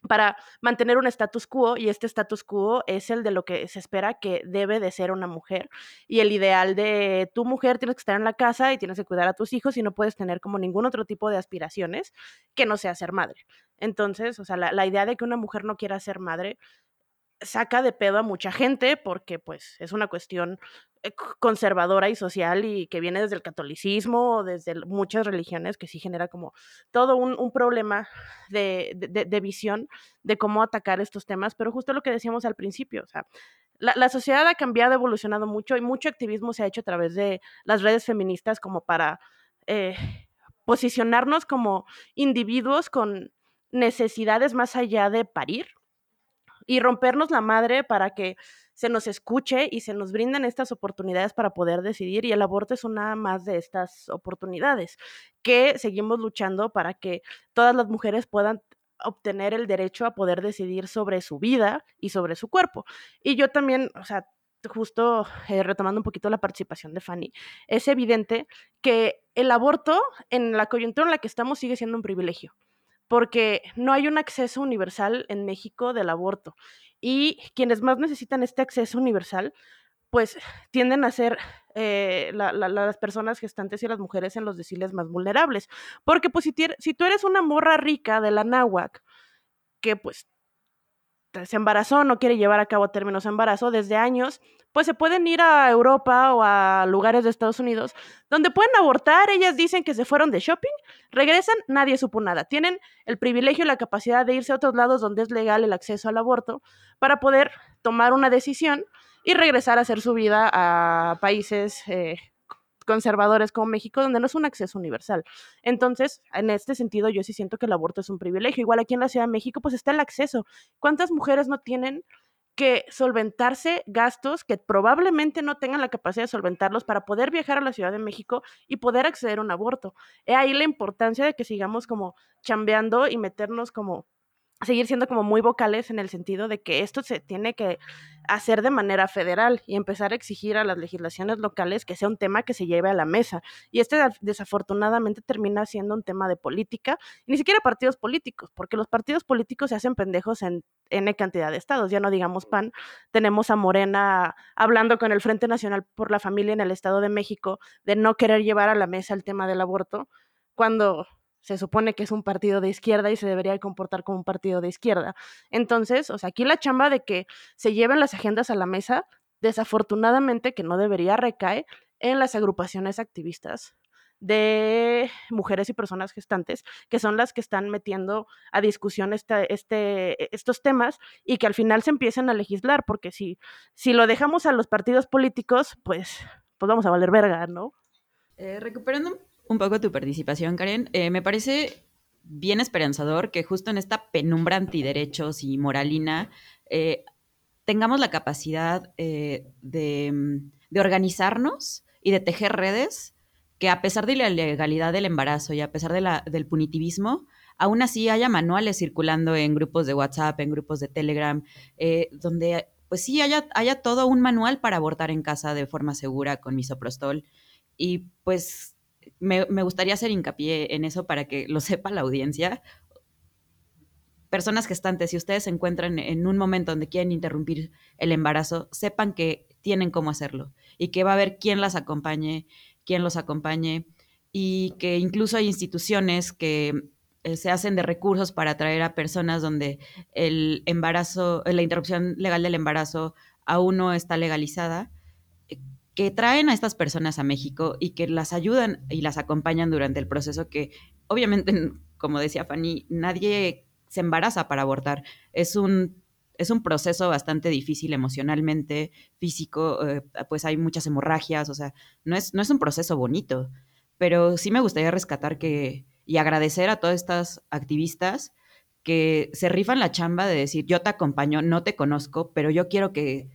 para mantener un status quo y este status quo es el de lo que se espera que debe de ser una mujer y el ideal de tu mujer tienes que estar en la casa y tienes que cuidar a tus hijos y no puedes tener como ningún otro tipo de aspiraciones que no sea ser madre. Entonces, o sea, la, la idea de que una mujer no quiera ser madre saca de pedo a mucha gente porque pues es una cuestión eh, conservadora y social y que viene desde el catolicismo o desde muchas religiones que sí genera como todo un, problema de, de, visión de cómo atacar estos temas, pero justo lo que decíamos al principio, o sea, la, sociedad ha cambiado, evolucionado mucho y mucho activismo se ha hecho a través de las redes feministas como para eh, posicionarnos como individuos con necesidades más allá de parir y rompernos la madre para que se nos escuche y se nos brinden estas oportunidades para poder decidir y el aborto es una más de estas oportunidades que seguimos luchando para que todas las mujeres puedan obtener el derecho a poder decidir sobre su vida y sobre su cuerpo. Y yo también, o sea, justo eh, retomando un poquito la participación de Fanny, es evidente que el aborto en la coyuntura en la que estamos sigue siendo un privilegio porque no hay un acceso universal en México del aborto. Y quienes más necesitan este acceso universal, pues tienden a ser eh, las personas gestantes y las mujeres en los deciles más vulnerables. Porque pues si, tú eres una morra rica de la náhuac, que pues se embarazó, no quiere llevar a cabo términos de embarazo desde años, pues se pueden ir a Europa o a lugares de Estados Unidos donde pueden abortar. Ellas dicen que se fueron de shopping, regresan, nadie supo nada. Tienen el privilegio y la capacidad de irse a otros lados donde es legal el acceso al aborto para poder tomar una decisión y regresar a hacer su vida a países eh, conservadores como México, donde no es un acceso universal. Entonces, en este sentido, yo sí siento que el aborto es un privilegio. Igual aquí en la Ciudad de México, pues está el acceso. ¿Cuántas mujeres no tienen que solventarse gastos que probablemente no tengan la capacidad de solventarlos para poder viajar a la Ciudad de México y poder acceder a un aborto. He ahí la importancia de que sigamos como chambeando y meternos como seguir siendo como muy vocales en el sentido de que esto se tiene que hacer de manera federal y empezar a exigir a las legislaciones locales que sea un tema que se lleve a la mesa. Y este desafortunadamente termina siendo un tema de política, ni siquiera partidos políticos, porque los partidos políticos se hacen pendejos en N cantidad de estados. Ya no digamos PAN, tenemos a Morena hablando con el Frente Nacional por la Familia en el Estado de México de no querer llevar a la mesa el tema del aborto, cuando se supone que es un partido de izquierda y se debería comportar como un partido de izquierda. Entonces, o sea, aquí la chamba de que se lleven las agendas a la mesa, desafortunadamente que no debería recaer en las agrupaciones activistas de mujeres y personas gestantes, que son las que están metiendo a discusión este, este, estos temas y que al final se empiecen a legislar, porque si, si lo dejamos a los partidos políticos, pues, pues vamos a valer verga, ¿no? Eh, recuperando un poco tu participación, Karen. Eh, me parece bien esperanzador que justo en esta penumbra antiderechos y moralina eh, tengamos la capacidad eh, de, organizarnos y de tejer redes que a pesar de la legalidad del embarazo y a pesar del punitivismo, aún así haya manuales circulando en grupos de WhatsApp, en grupos de Telegram, donde pues sí haya, haya todo un manual para abortar en casa de forma segura con misoprostol. Y pues me, gustaría hacer hincapié en eso para que lo <laughs> sepa la audiencia. Personas gestantes, si ustedes se encuentran en un momento donde quieren interrumpir el embarazo, sepan que tienen cómo hacerlo y que va a haber quien las acompañe, quien los acompañe y que incluso hay instituciones que eh, se hacen de recursos para atraer a personas donde el embarazo, la interrupción legal del embarazo aún no está legalizada que traen a estas personas a México y que las ayudan y las acompañan durante el proceso que obviamente, <laughs> como decía Fanny, nadie se embaraza para abortar. Es un, es un proceso bastante difícil emocionalmente, físico, eh, pues hay muchas hemorragias, o sea, no es, no es un proceso bonito, pero sí me gustaría rescatar que y agradecer a todas estas activistas que se rifan la chamba de decir, yo te acompaño, no te conozco, pero yo quiero que...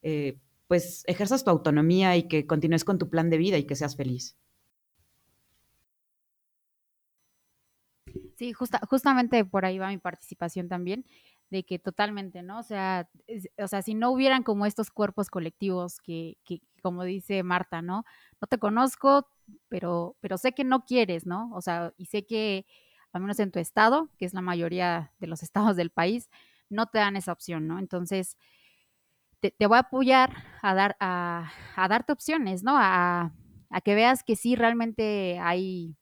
Eh, pues ejerzas tu autonomía y que continúes con tu plan de vida y que seas feliz. Sí, justamente por ahí va mi participación también, de que totalmente, ¿no? O sea, o sea, si no hubieran como estos cuerpos colectivos que, que, como dice Marta, ¿no? No te conozco, pero, pero sé que no quieres, ¿no? O sea, y sé que, al menos en tu estado, que es la mayoría de los <laughs> estados del país, no te dan esa opción, ¿no? Entonces, te, voy a apoyar a, dar, a, darte opciones, ¿no? A, que veas que sí realmente hay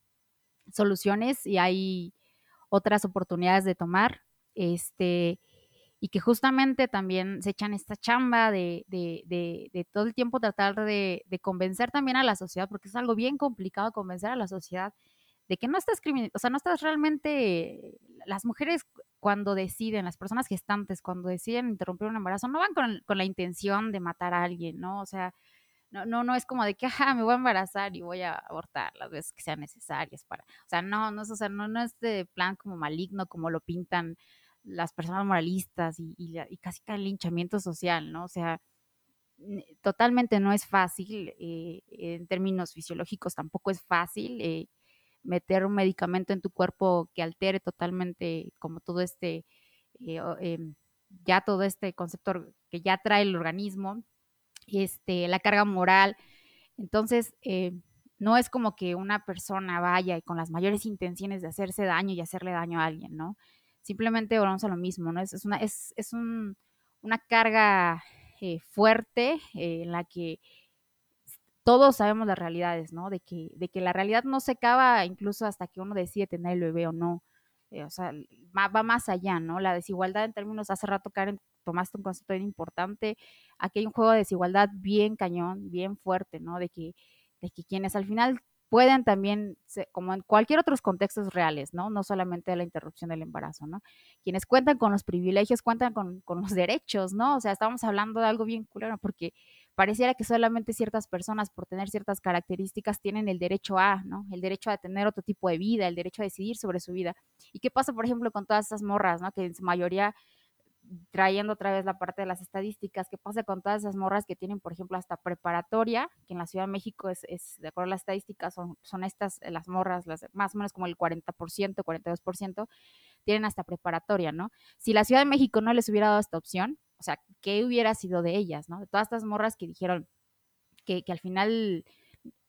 soluciones y hay otras oportunidades de tomar, este, y que justamente también se echan esta chamba de, todo el tiempo tratar de, convencer también a la sociedad, porque es algo bien complicado convencer a la sociedad de que no estás o sea, no estás realmente, las mujeres cuando deciden, las personas gestantes, cuando deciden interrumpir un embarazo, no van con, la intención de matar a alguien, ¿no? O sea, no, no, no es como de que, ajá, me voy a embarazar y voy a abortar las veces que sean necesarias para, o sea, no, no es, o sea, no, no es de plan como maligno como lo pintan las personas moralistas y, casi que el linchamiento social, ¿no? O sea, totalmente no es fácil, eh, en términos fisiológicos tampoco es fácil, eh, meter un medicamento en tu cuerpo que altere totalmente como todo este, eh, em, ya todo este concepto que ya trae el organismo, este, la carga moral. Entonces, eh, no es como que una persona vaya y con las mayores intenciones de hacerse daño y hacerle daño a alguien, ¿no? Simplemente volvemos a lo mismo, ¿no? Es, es una, es, es un, una carga eh, fuerte en la que todos sabemos las realidades, ¿no? De que, de que la realidad no se acaba incluso hasta que uno decide tener el bebé o no. Eh, o sea, va, más allá, ¿no? La desigualdad en términos, hace rato Karen tomaste un concepto bien importante, aquí hay un juego de desigualdad bien cañón, bien fuerte, ¿no? De que, de que quienes al final pueden también, como en cualquier otros contextos reales, ¿no? No solamente la interrupción del embarazo, ¿no? Quienes cuentan con los privilegios, cuentan con, con los derechos, ¿no? O sea, estamos hablando de algo bien culero, porque pareciera que solamente ciertas personas por tener ciertas características tienen el derecho a, ¿no? El derecho a tener otro tipo de vida, el derecho a decidir sobre su vida. ¿Y qué pasa, por ejemplo, con todas esas morras, ¿no? Que en su mayoría trayendo otra vez la parte de las estadísticas, ¿qué pasa con todas esas morras que tienen, por ejemplo, hasta preparatoria, que en la Ciudad de México es, de acuerdo a las estadísticas, son, estas, las morras, las, más o menos como el 40%, 42%, tienen hasta preparatoria, ¿no? Si la Ciudad de México no les hubiera dado esta opción, o sea, ¿qué hubiera sido de ellas, ¿no? De todas estas morras que dijeron que, que al final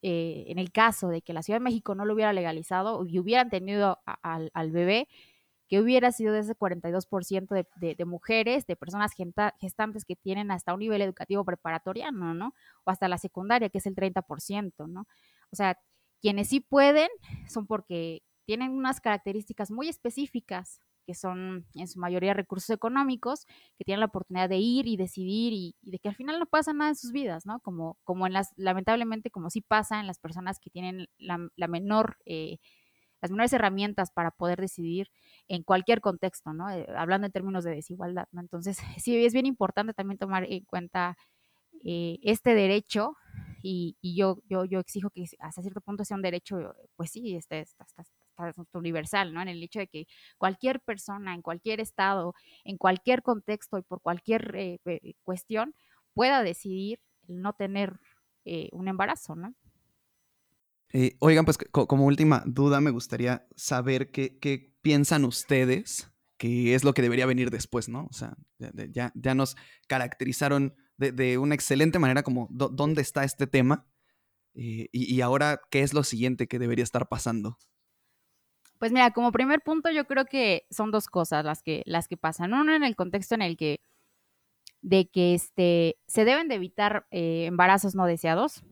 eh, en el caso de que la Ciudad de México no lo hubiera legalizado y hubieran tenido al, al, bebé, que hubiera sido de ese 42% de, de, de, mujeres, de personas gestantes que tienen hasta un nivel educativo preparatoriano, ¿no? O hasta la secundaria, que es el 30%, ¿no? O sea, quienes sí pueden son porque tienen unas características muy específicas que son en su mayoría recursos económicos, que tienen la oportunidad de ir y decidir y, de que al final no pasa nada en sus vidas, ¿no? Como, como en las, lamentablemente, como sí pasa en las personas que tienen la, menor, eh, las menores herramientas para poder decidir en cualquier contexto, ¿no? Eh, hablando en términos de desigualdad, ¿no? Entonces, <laughs> sí, es bien importante también tomar en cuenta eh, este derecho y, yo, yo, exijo que hasta cierto punto sea un derecho, pues sí, este, está, está, universal, ¿no? En el hecho de que cualquier persona, en cualquier estado, en cualquier contexto y por cualquier eh, cuestión, pueda decidir no tener eh, un embarazo, ¿no? Eh, oigan, pues como última duda, me gustaría saber qué, piensan ustedes que es lo que debería venir después, ¿no? O sea, ya, ya nos caracterizaron de, una excelente manera como dónde está este tema y ahora qué es lo siguiente que debería estar pasando. Pues mira, como primer punto yo creo que son dos cosas las que, las que pasan. Uno en el contexto en el que de que este, se deben de evitar eh, embarazos no deseados.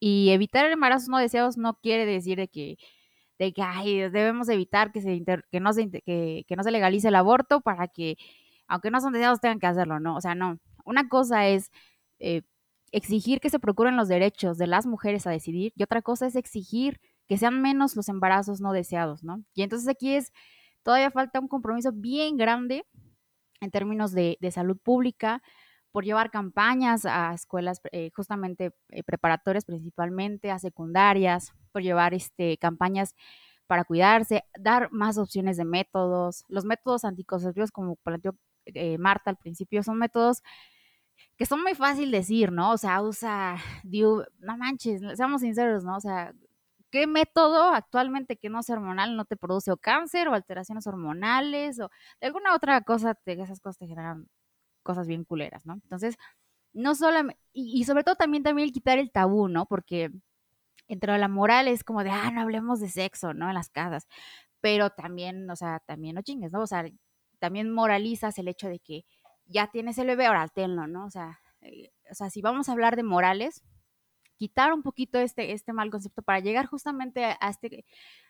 Y evitar embarazos no deseados no quiere decir de que, de que ay, debemos evitar que, se que, no se, que, que no se legalice el aborto para que, aunque no son deseados, tengan que hacerlo, ¿no? O sea, no. Una cosa es eh, exigir que se procuren los derechos de las mujeres a decidir y otra cosa es exigir que sean menos los embarazos no deseados, ¿no? Y entonces aquí es, todavía falta un compromiso bien grande en términos de, salud pública por llevar campañas a escuelas eh, justamente eh, preparatorias principalmente, a secundarias, por llevar este, campañas para cuidarse, dar más opciones de métodos. Los métodos anticonceptivos, como planteó eh, Marta al principio, son métodos que son muy fácil decir, ¿no? O sea, usa, no manches, seamos sinceros, ¿no? O sea, ¿qué método actualmente que no sea hormonal no te produce o cáncer o alteraciones hormonales o de alguna otra cosa, de esas cosas te generan cosas bien culeras, ¿no? Entonces, no solamente, y, y, sobre todo también, también el quitar el tabú, ¿no? Porque entre la moral es como de, ah, no hablemos de sexo, ¿no? En las casas, pero también, o sea, también no chingues, ¿no? O sea, también moralizas el hecho de que ya tienes el bebé, ahora tenlo, ¿no? O sea, eh, o sea, si vamos a hablar de morales, quitar un poquito este, este mal concepto para llegar justamente a, este,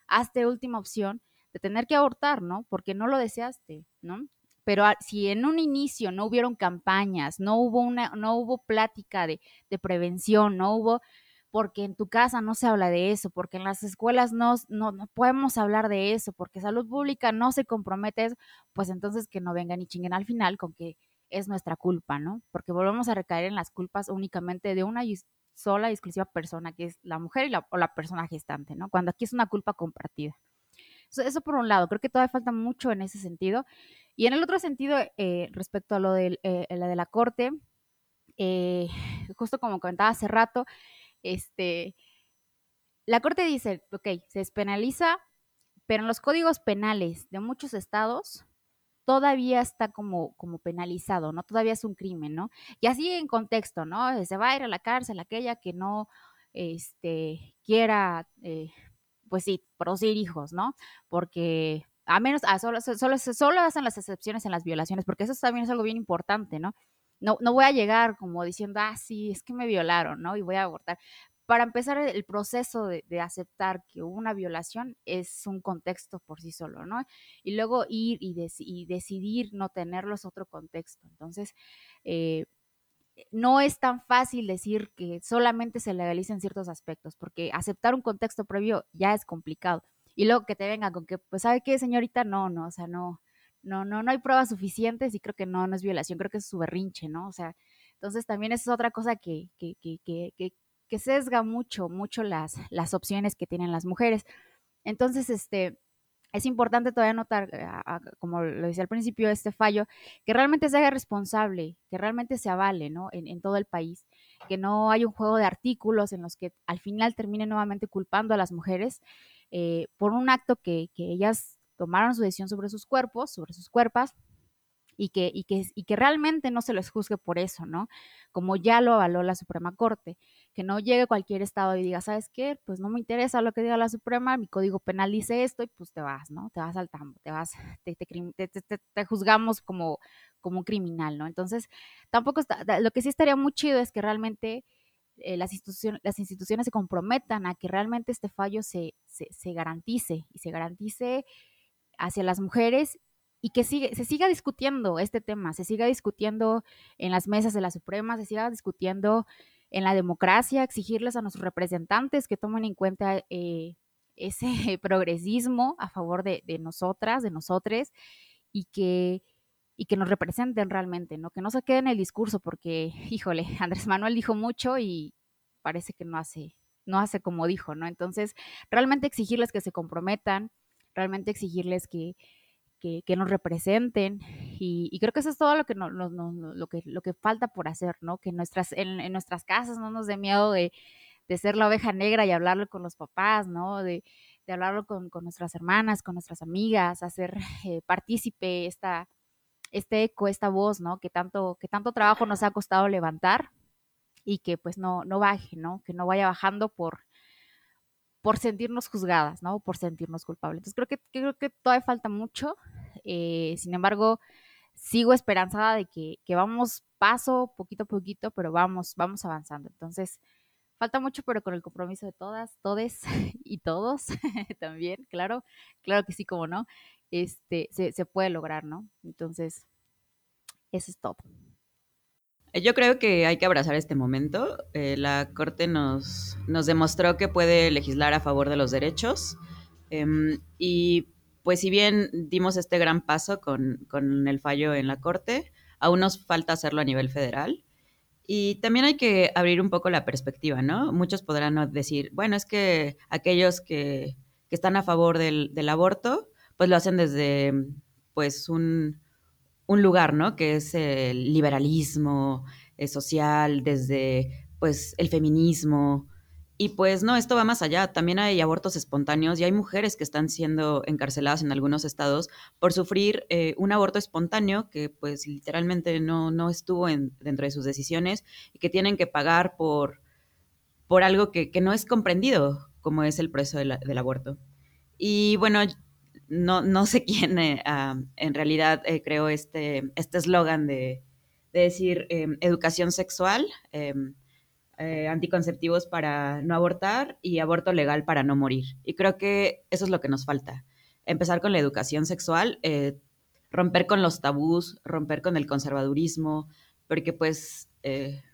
a esta última opción de tener que abortar, ¿no? Porque no lo deseaste, ¿no? Pero si en un inicio no hubieron campañas, no hubo una, no hubo plática de, de prevención, no hubo, porque en tu casa no se habla de eso, porque en las escuelas no, no, no, podemos hablar de eso, porque salud pública no se compromete pues entonces que no vengan y chinguen al final con que es nuestra culpa, ¿no? Porque volvemos a recaer en las culpas únicamente de una sola y exclusiva persona, que es la mujer y la, o la persona gestante, ¿no? Cuando aquí es una culpa compartida. Eso, por un lado, creo que todavía falta mucho en ese sentido. Y en el otro sentido, eh, respecto a lo de, eh, la de la corte, eh, justo como comentaba hace rato, este, la corte dice, ok, se despenaliza, pero en los códigos penales de muchos estados todavía está como, como penalizado, ¿no? Todavía es un crimen, ¿no? Y así en contexto, ¿no? Se va a ir a la cárcel aquella que no este, quiera, eh, pues sí, producir hijos, ¿no? Porque a menos, solo, solo, solo hacen las excepciones en las violaciones, porque eso también es algo bien importante, ¿no? No, no voy a llegar como diciendo, ah, sí, es que me violaron, ¿no? Y voy a abortar para empezar el proceso de, aceptar que una violación es un contexto por sí solo, ¿no? Y luego ir y, de, y decidir no tenerlo es otro contexto. Entonces, eh, no es tan fácil decir que solamente se legalicen ciertos aspectos, porque aceptar un contexto previo ya es complicado. Y luego que te vengan con que, pues, ¿sabe qué, señorita? No, no, o sea, no, no, no, no hay pruebas suficientes y creo que no, es violación, creo que es su berrinche, ¿no? O sea, entonces también es otra cosa que, que sesga mucho, mucho las, las opciones que tienen las mujeres. Entonces, este, es importante todavía notar, eh, como lo decía al principio, este fallo, que realmente se haga responsable, que realmente se avale ¿no? en, todo el país, que no hay un juego de artículos en los que al final termine nuevamente culpando a las mujeres eh, por un acto que, que, ellas tomaron su decisión sobre sus cuerpos, sobre sus cuerpos, y que, y que, y que realmente no se les juzgue por eso, ¿no? Como ya lo avaló la Suprema Corte, que no llegue cualquier estado y diga, ¿sabes qué? Pues no me interesa lo que diga la Suprema, mi código penal dice esto y pues te vas, ¿no? Te vas al tambo, te vas, <laughs> te, te, te, juzgamos como, como un criminal, ¿no? Entonces, tampoco está, lo que sí estaría muy chido es que realmente eh, las, instituciones, las instituciones se comprometan a que realmente este fallo se, se, se garantice y se garantice hacia las mujeres y que sigue, se siga discutiendo este tema, se siga discutiendo en las mesas de la Suprema, se siga discutiendo en la democracia, exigirles a nuestros representantes que tomen en cuenta eh, ese <laughs> progresismo a favor de, nosotras, de nosotres, y que, y que nos representen realmente, ¿no? Que no se quede en el discurso, porque, <laughs> híjole, Andrés Manuel dijo mucho y parece que no hace, no hace como dijo, ¿no? Entonces, realmente exigirles que se comprometan, realmente exigirles que, que, nos representen y, creo que eso es todo lo que, no, lo que, lo que falta por hacer, ¿no? Que nuestras, en, nuestras casas no nos dé miedo de, ser la oveja negra y hablarlo con los papás, ¿no? De, hablarlo con, nuestras hermanas, con nuestras amigas, hacer eh, partícipe esta, este eco, esta voz, ¿no? Que tanto, que tanto trabajo nos ha costado levantar y que pues no, no baje, ¿no? Que no vaya bajando por, por sentirnos juzgadas, ¿no? Por sentirnos culpables. Entonces creo que, creo que todavía falta mucho. Eh, sin embargo, sigo esperanzada de que, vamos paso, poquito a poquito, pero vamos, vamos avanzando. Entonces, falta mucho, pero con el compromiso de todas, todes <laughs> y todos <laughs> también, claro, claro que sí, como no, este, se, se puede lograr, ¿no? Entonces, eso es todo. Yo creo que hay que abrazar este momento. Eh, la Corte nos, nos demostró que puede legislar a favor de los derechos. Em, y pues si bien dimos este gran paso con, con, el fallo en la Corte, aún nos falta hacerlo a nivel federal. Y también hay que abrir un poco la perspectiva, ¿no? Muchos podrán decir, bueno, es que aquellos que, que están a favor del, del aborto, pues lo hacen desde pues un, un lugar, ¿no? Que es el liberalismo eh, social, desde pues el feminismo. Y pues no, esto va más allá. También hay abortos espontáneos y hay mujeres que están siendo encarceladas en algunos estados por sufrir eh, un aborto espontáneo que pues literalmente no, no estuvo dentro de sus decisiones y que tienen que pagar por, por algo que, no es comprendido, como es el proceso del aborto. Y bueno, no, no sé quién eh, en realidad eh, creó este eslogan este de, decir em, educación sexual, em, eh, anticonceptivos para no abortar y aborto legal para no morir. Y creo que eso es lo que nos falta. Empezar con la educación sexual, romper con los tabús, romper con el conservadurismo, porque pues,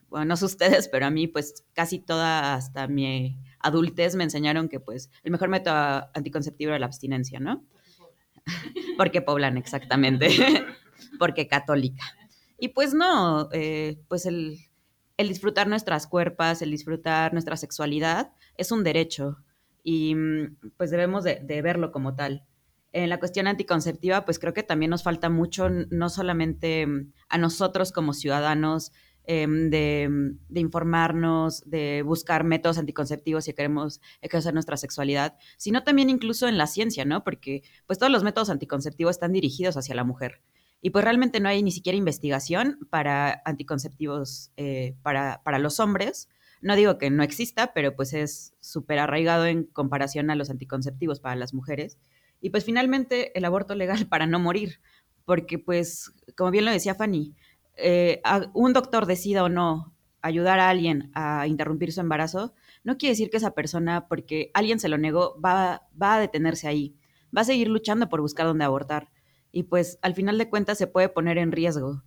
bueno, no sé ustedes, pero a mí pues casi toda hasta mi adultez me enseñaron que pues el mejor método anticonceptivo era la abstinencia, ¿no? <laughs> Porque poblan, exactamente. <laughs> Porque católica. Y pues no, eh, pues el, disfrutar nuestras cuerpos, el disfrutar nuestra sexualidad es un derecho y mm, pues debemos de, de, verlo como tal. En la cuestión anticonceptiva, pues creo que también nos falta mucho, no solamente mm, a nosotros como ciudadanos, Em, de, informarnos, de buscar métodos anticonceptivos si queremos ejercer nuestra sexualidad, sino también incluso en la ciencia, ¿no? Porque pues todos los métodos anticonceptivos están dirigidos hacia la mujer. Y pues realmente no hay ni siquiera investigación para anticonceptivos eh, para, para los hombres. No digo que no exista, pero pues es súper arraigado en comparación a los anticonceptivos para las mujeres. Y pues finalmente el aborto legal <laughs> para no morir, porque pues, como bien lo decía Fanny, eh, un doctor decida o no ayudar a alguien a interrumpir su embarazo, no quiere decir que esa persona, porque alguien se lo negó, va, a detenerse ahí, va a seguir luchando por buscar dónde abortar. Y pues al final de cuentas se puede poner en riesgo.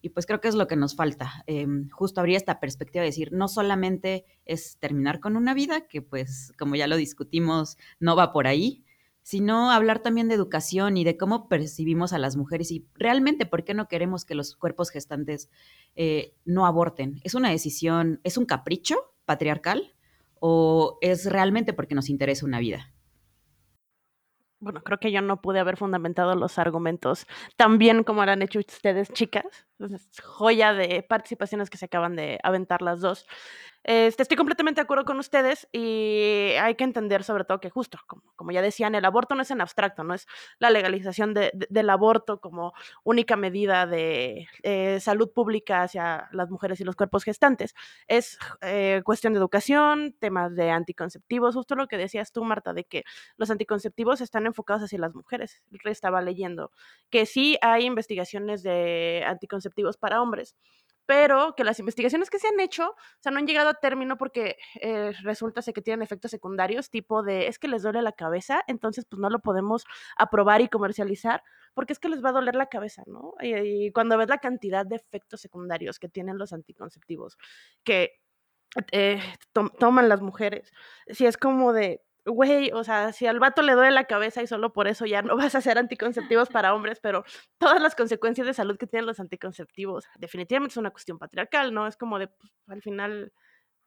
Y pues creo que es lo que nos falta, em, justo abrir esta perspectiva de decir, no solamente es terminar con una vida, que pues como ya lo discutimos, no va por ahí, sino hablar también de educación y de cómo percibimos a las mujeres y realmente por qué no queremos que los cuerpos gestantes eh, no aborten. ¿Es una decisión, es un capricho patriarcal o es realmente porque nos interesa una vida? Bueno, creo que yo no pude haber fundamentado los argumentos tan bien como lo han hecho ustedes, chicas. joya de participaciones que se acaban de aventar las dos. Este, estoy completamente de acuerdo con ustedes y hay que entender sobre todo que justo, como, ya decían, el aborto no es en abstracto, no es la legalización de, de, del aborto como única medida de eh, salud pública hacia las mujeres y los cuerpos gestantes. Es eh, cuestión de educación, temas de anticonceptivos, justo lo que decías tú, Marta, de que los anticonceptivos están enfocados hacia las mujeres. Estaba leyendo que sí hay investigaciones de anticonceptivos para hombres pero que las investigaciones que se han hecho, o sea, no han llegado a término porque eh, resulta que tienen efectos secundarios, tipo de, es que les duele la cabeza, entonces pues no lo podemos aprobar y comercializar, porque es que les va a doler la cabeza, ¿no? Y, cuando ves la cantidad de efectos secundarios que tienen los anticonceptivos, que eh, to toman las mujeres, si es como de, güey, o sea, si al vato le duele la cabeza y solo por eso ya no <laughs> vas a hacer anticonceptivos para hombres, pero todas las consecuencias de salud que tienen los anticonceptivos, definitivamente es una cuestión patriarcal, ¿no? Es como de, pues, al final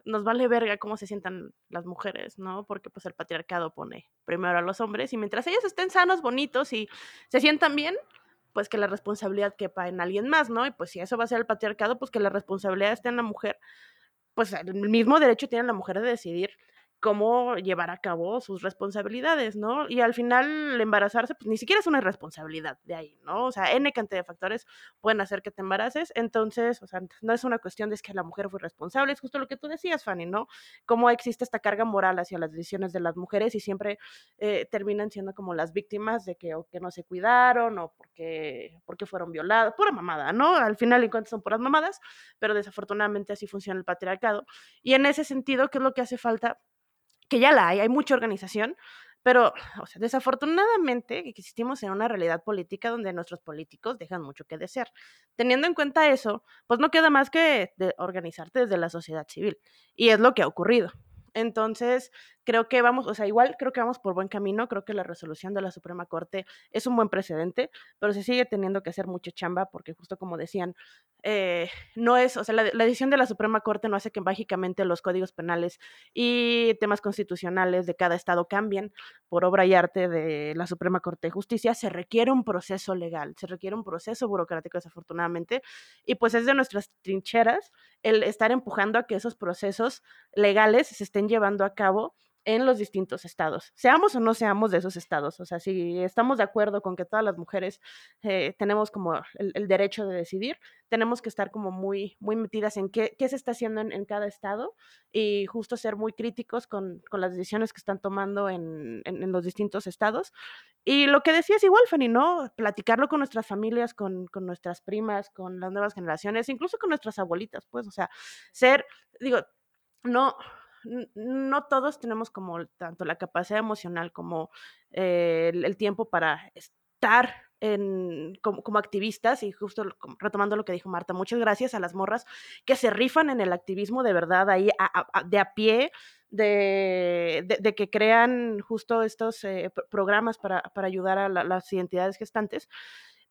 nos vale verga cómo se sientan las mujeres, ¿no? Porque pues el patriarcado pone primero a los hombres y mientras ellos estén sanos, bonitos y se sientan bien, pues que la responsabilidad quepa en alguien más, ¿no? Y pues si eso va a ser el patriarcado, pues que la responsabilidad esté en la mujer, pues el mismo derecho tiene la mujer de decidir cómo llevar a cabo sus responsabilidades, ¿no? Y al final embarazarse, pues ni siquiera es una responsabilidad de ahí, ¿no? O sea, N cantidad de factores pueden hacer que te embaraces, entonces, o sea, no es una cuestión de es que la mujer fue responsable, es justo lo que tú decías, Fanny, ¿no? Cómo existe esta carga moral hacia las decisiones de las mujeres y siempre eh, terminan siendo como las víctimas de que o que no se cuidaron o porque, porque fueron violadas, pura mamada, ¿no? Al final en cuanto son puras mamadas, pero desafortunadamente así funciona el patriarcado. Y en ese sentido, ¿qué es lo que hace falta? Que ya la hay, hay mucha organización, pero, o sea, desafortunadamente existimos en una realidad política donde nuestros políticos dejan mucho que desear. Teniendo en cuenta eso, pues no queda más que organizarte desde la sociedad civil. Y es lo que ha ocurrido. Entonces, creo que vamos, o sea, igual creo que vamos por buen camino, creo que la resolución de la Suprema Corte es un buen precedente, pero se sigue teniendo que hacer mucha chamba porque justo como decían, eh, no es, o sea, la, la, decisión de la Suprema Corte no hace que mágicamente los códigos penales y temas constitucionales de cada estado cambien por obra y arte de la Suprema Corte de Justicia, se requiere un proceso legal, se requiere un proceso burocrático desafortunadamente, y pues es de nuestras trincheras el estar empujando a que esos procesos legales se estén llevando a cabo en los distintos estados, seamos o no seamos de esos estados. O sea, si estamos de acuerdo con que todas las mujeres eh, tenemos como el, derecho de decidir, tenemos que estar como muy, muy metidas en qué, qué se está haciendo en, en, cada estado y justo ser muy críticos con, con las decisiones que están tomando en, en, en, los distintos estados. Y lo que decías igual, Fanny, ¿no? Platicarlo con nuestras familias, con, con nuestras primas, con las nuevas generaciones, incluso con nuestras abuelitas, pues, o sea, ser, digo, no, no todos tenemos como tanto la capacidad emocional como eh, el, tiempo para estar en, como, activistas y justo retomando lo que dijo Marta, muchas gracias a las morras que se rifan en el activismo de verdad ahí de a pie, de, que crean justo estos eh, programas para, ayudar a la, las identidades gestantes.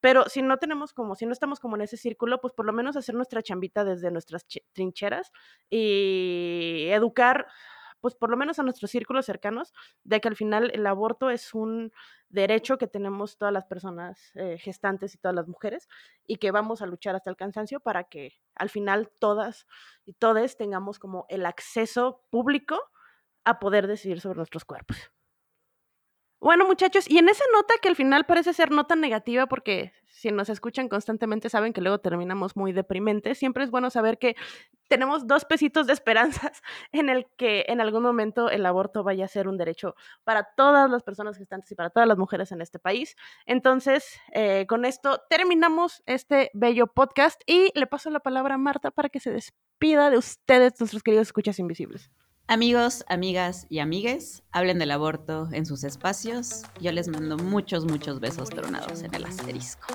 Pero si no tenemos como, si no estamos como en ese círculo, pues por lo menos hacer nuestra chambita desde nuestras trincheras y educar, pues por lo menos a nuestros círculos cercanos, de que al final el aborto es un derecho que tenemos todas las personas eh, gestantes y todas las mujeres y que vamos a luchar hasta el cansancio para que al final todas y todos tengamos como el acceso público a poder decidir sobre nuestros cuerpos. Bueno, muchachos, y en esa nota que al final parece ser nota negativa, porque si nos escuchan constantemente saben que luego terminamos muy deprimentes, siempre es bueno saber que tenemos dos pesitos de esperanzas <laughs> en el que en algún momento el aborto vaya a ser un derecho para todas las personas gestantes y para todas las mujeres en este país. Entonces, eh, con esto terminamos este bello podcast y le paso la palabra a Marta para que se despida de ustedes, nuestros queridos escuchas invisibles. Amigos, amigas y amigues, hablen del aborto en sus espacios. Yo les mando muchos, muchos besos tronados en el asterisco.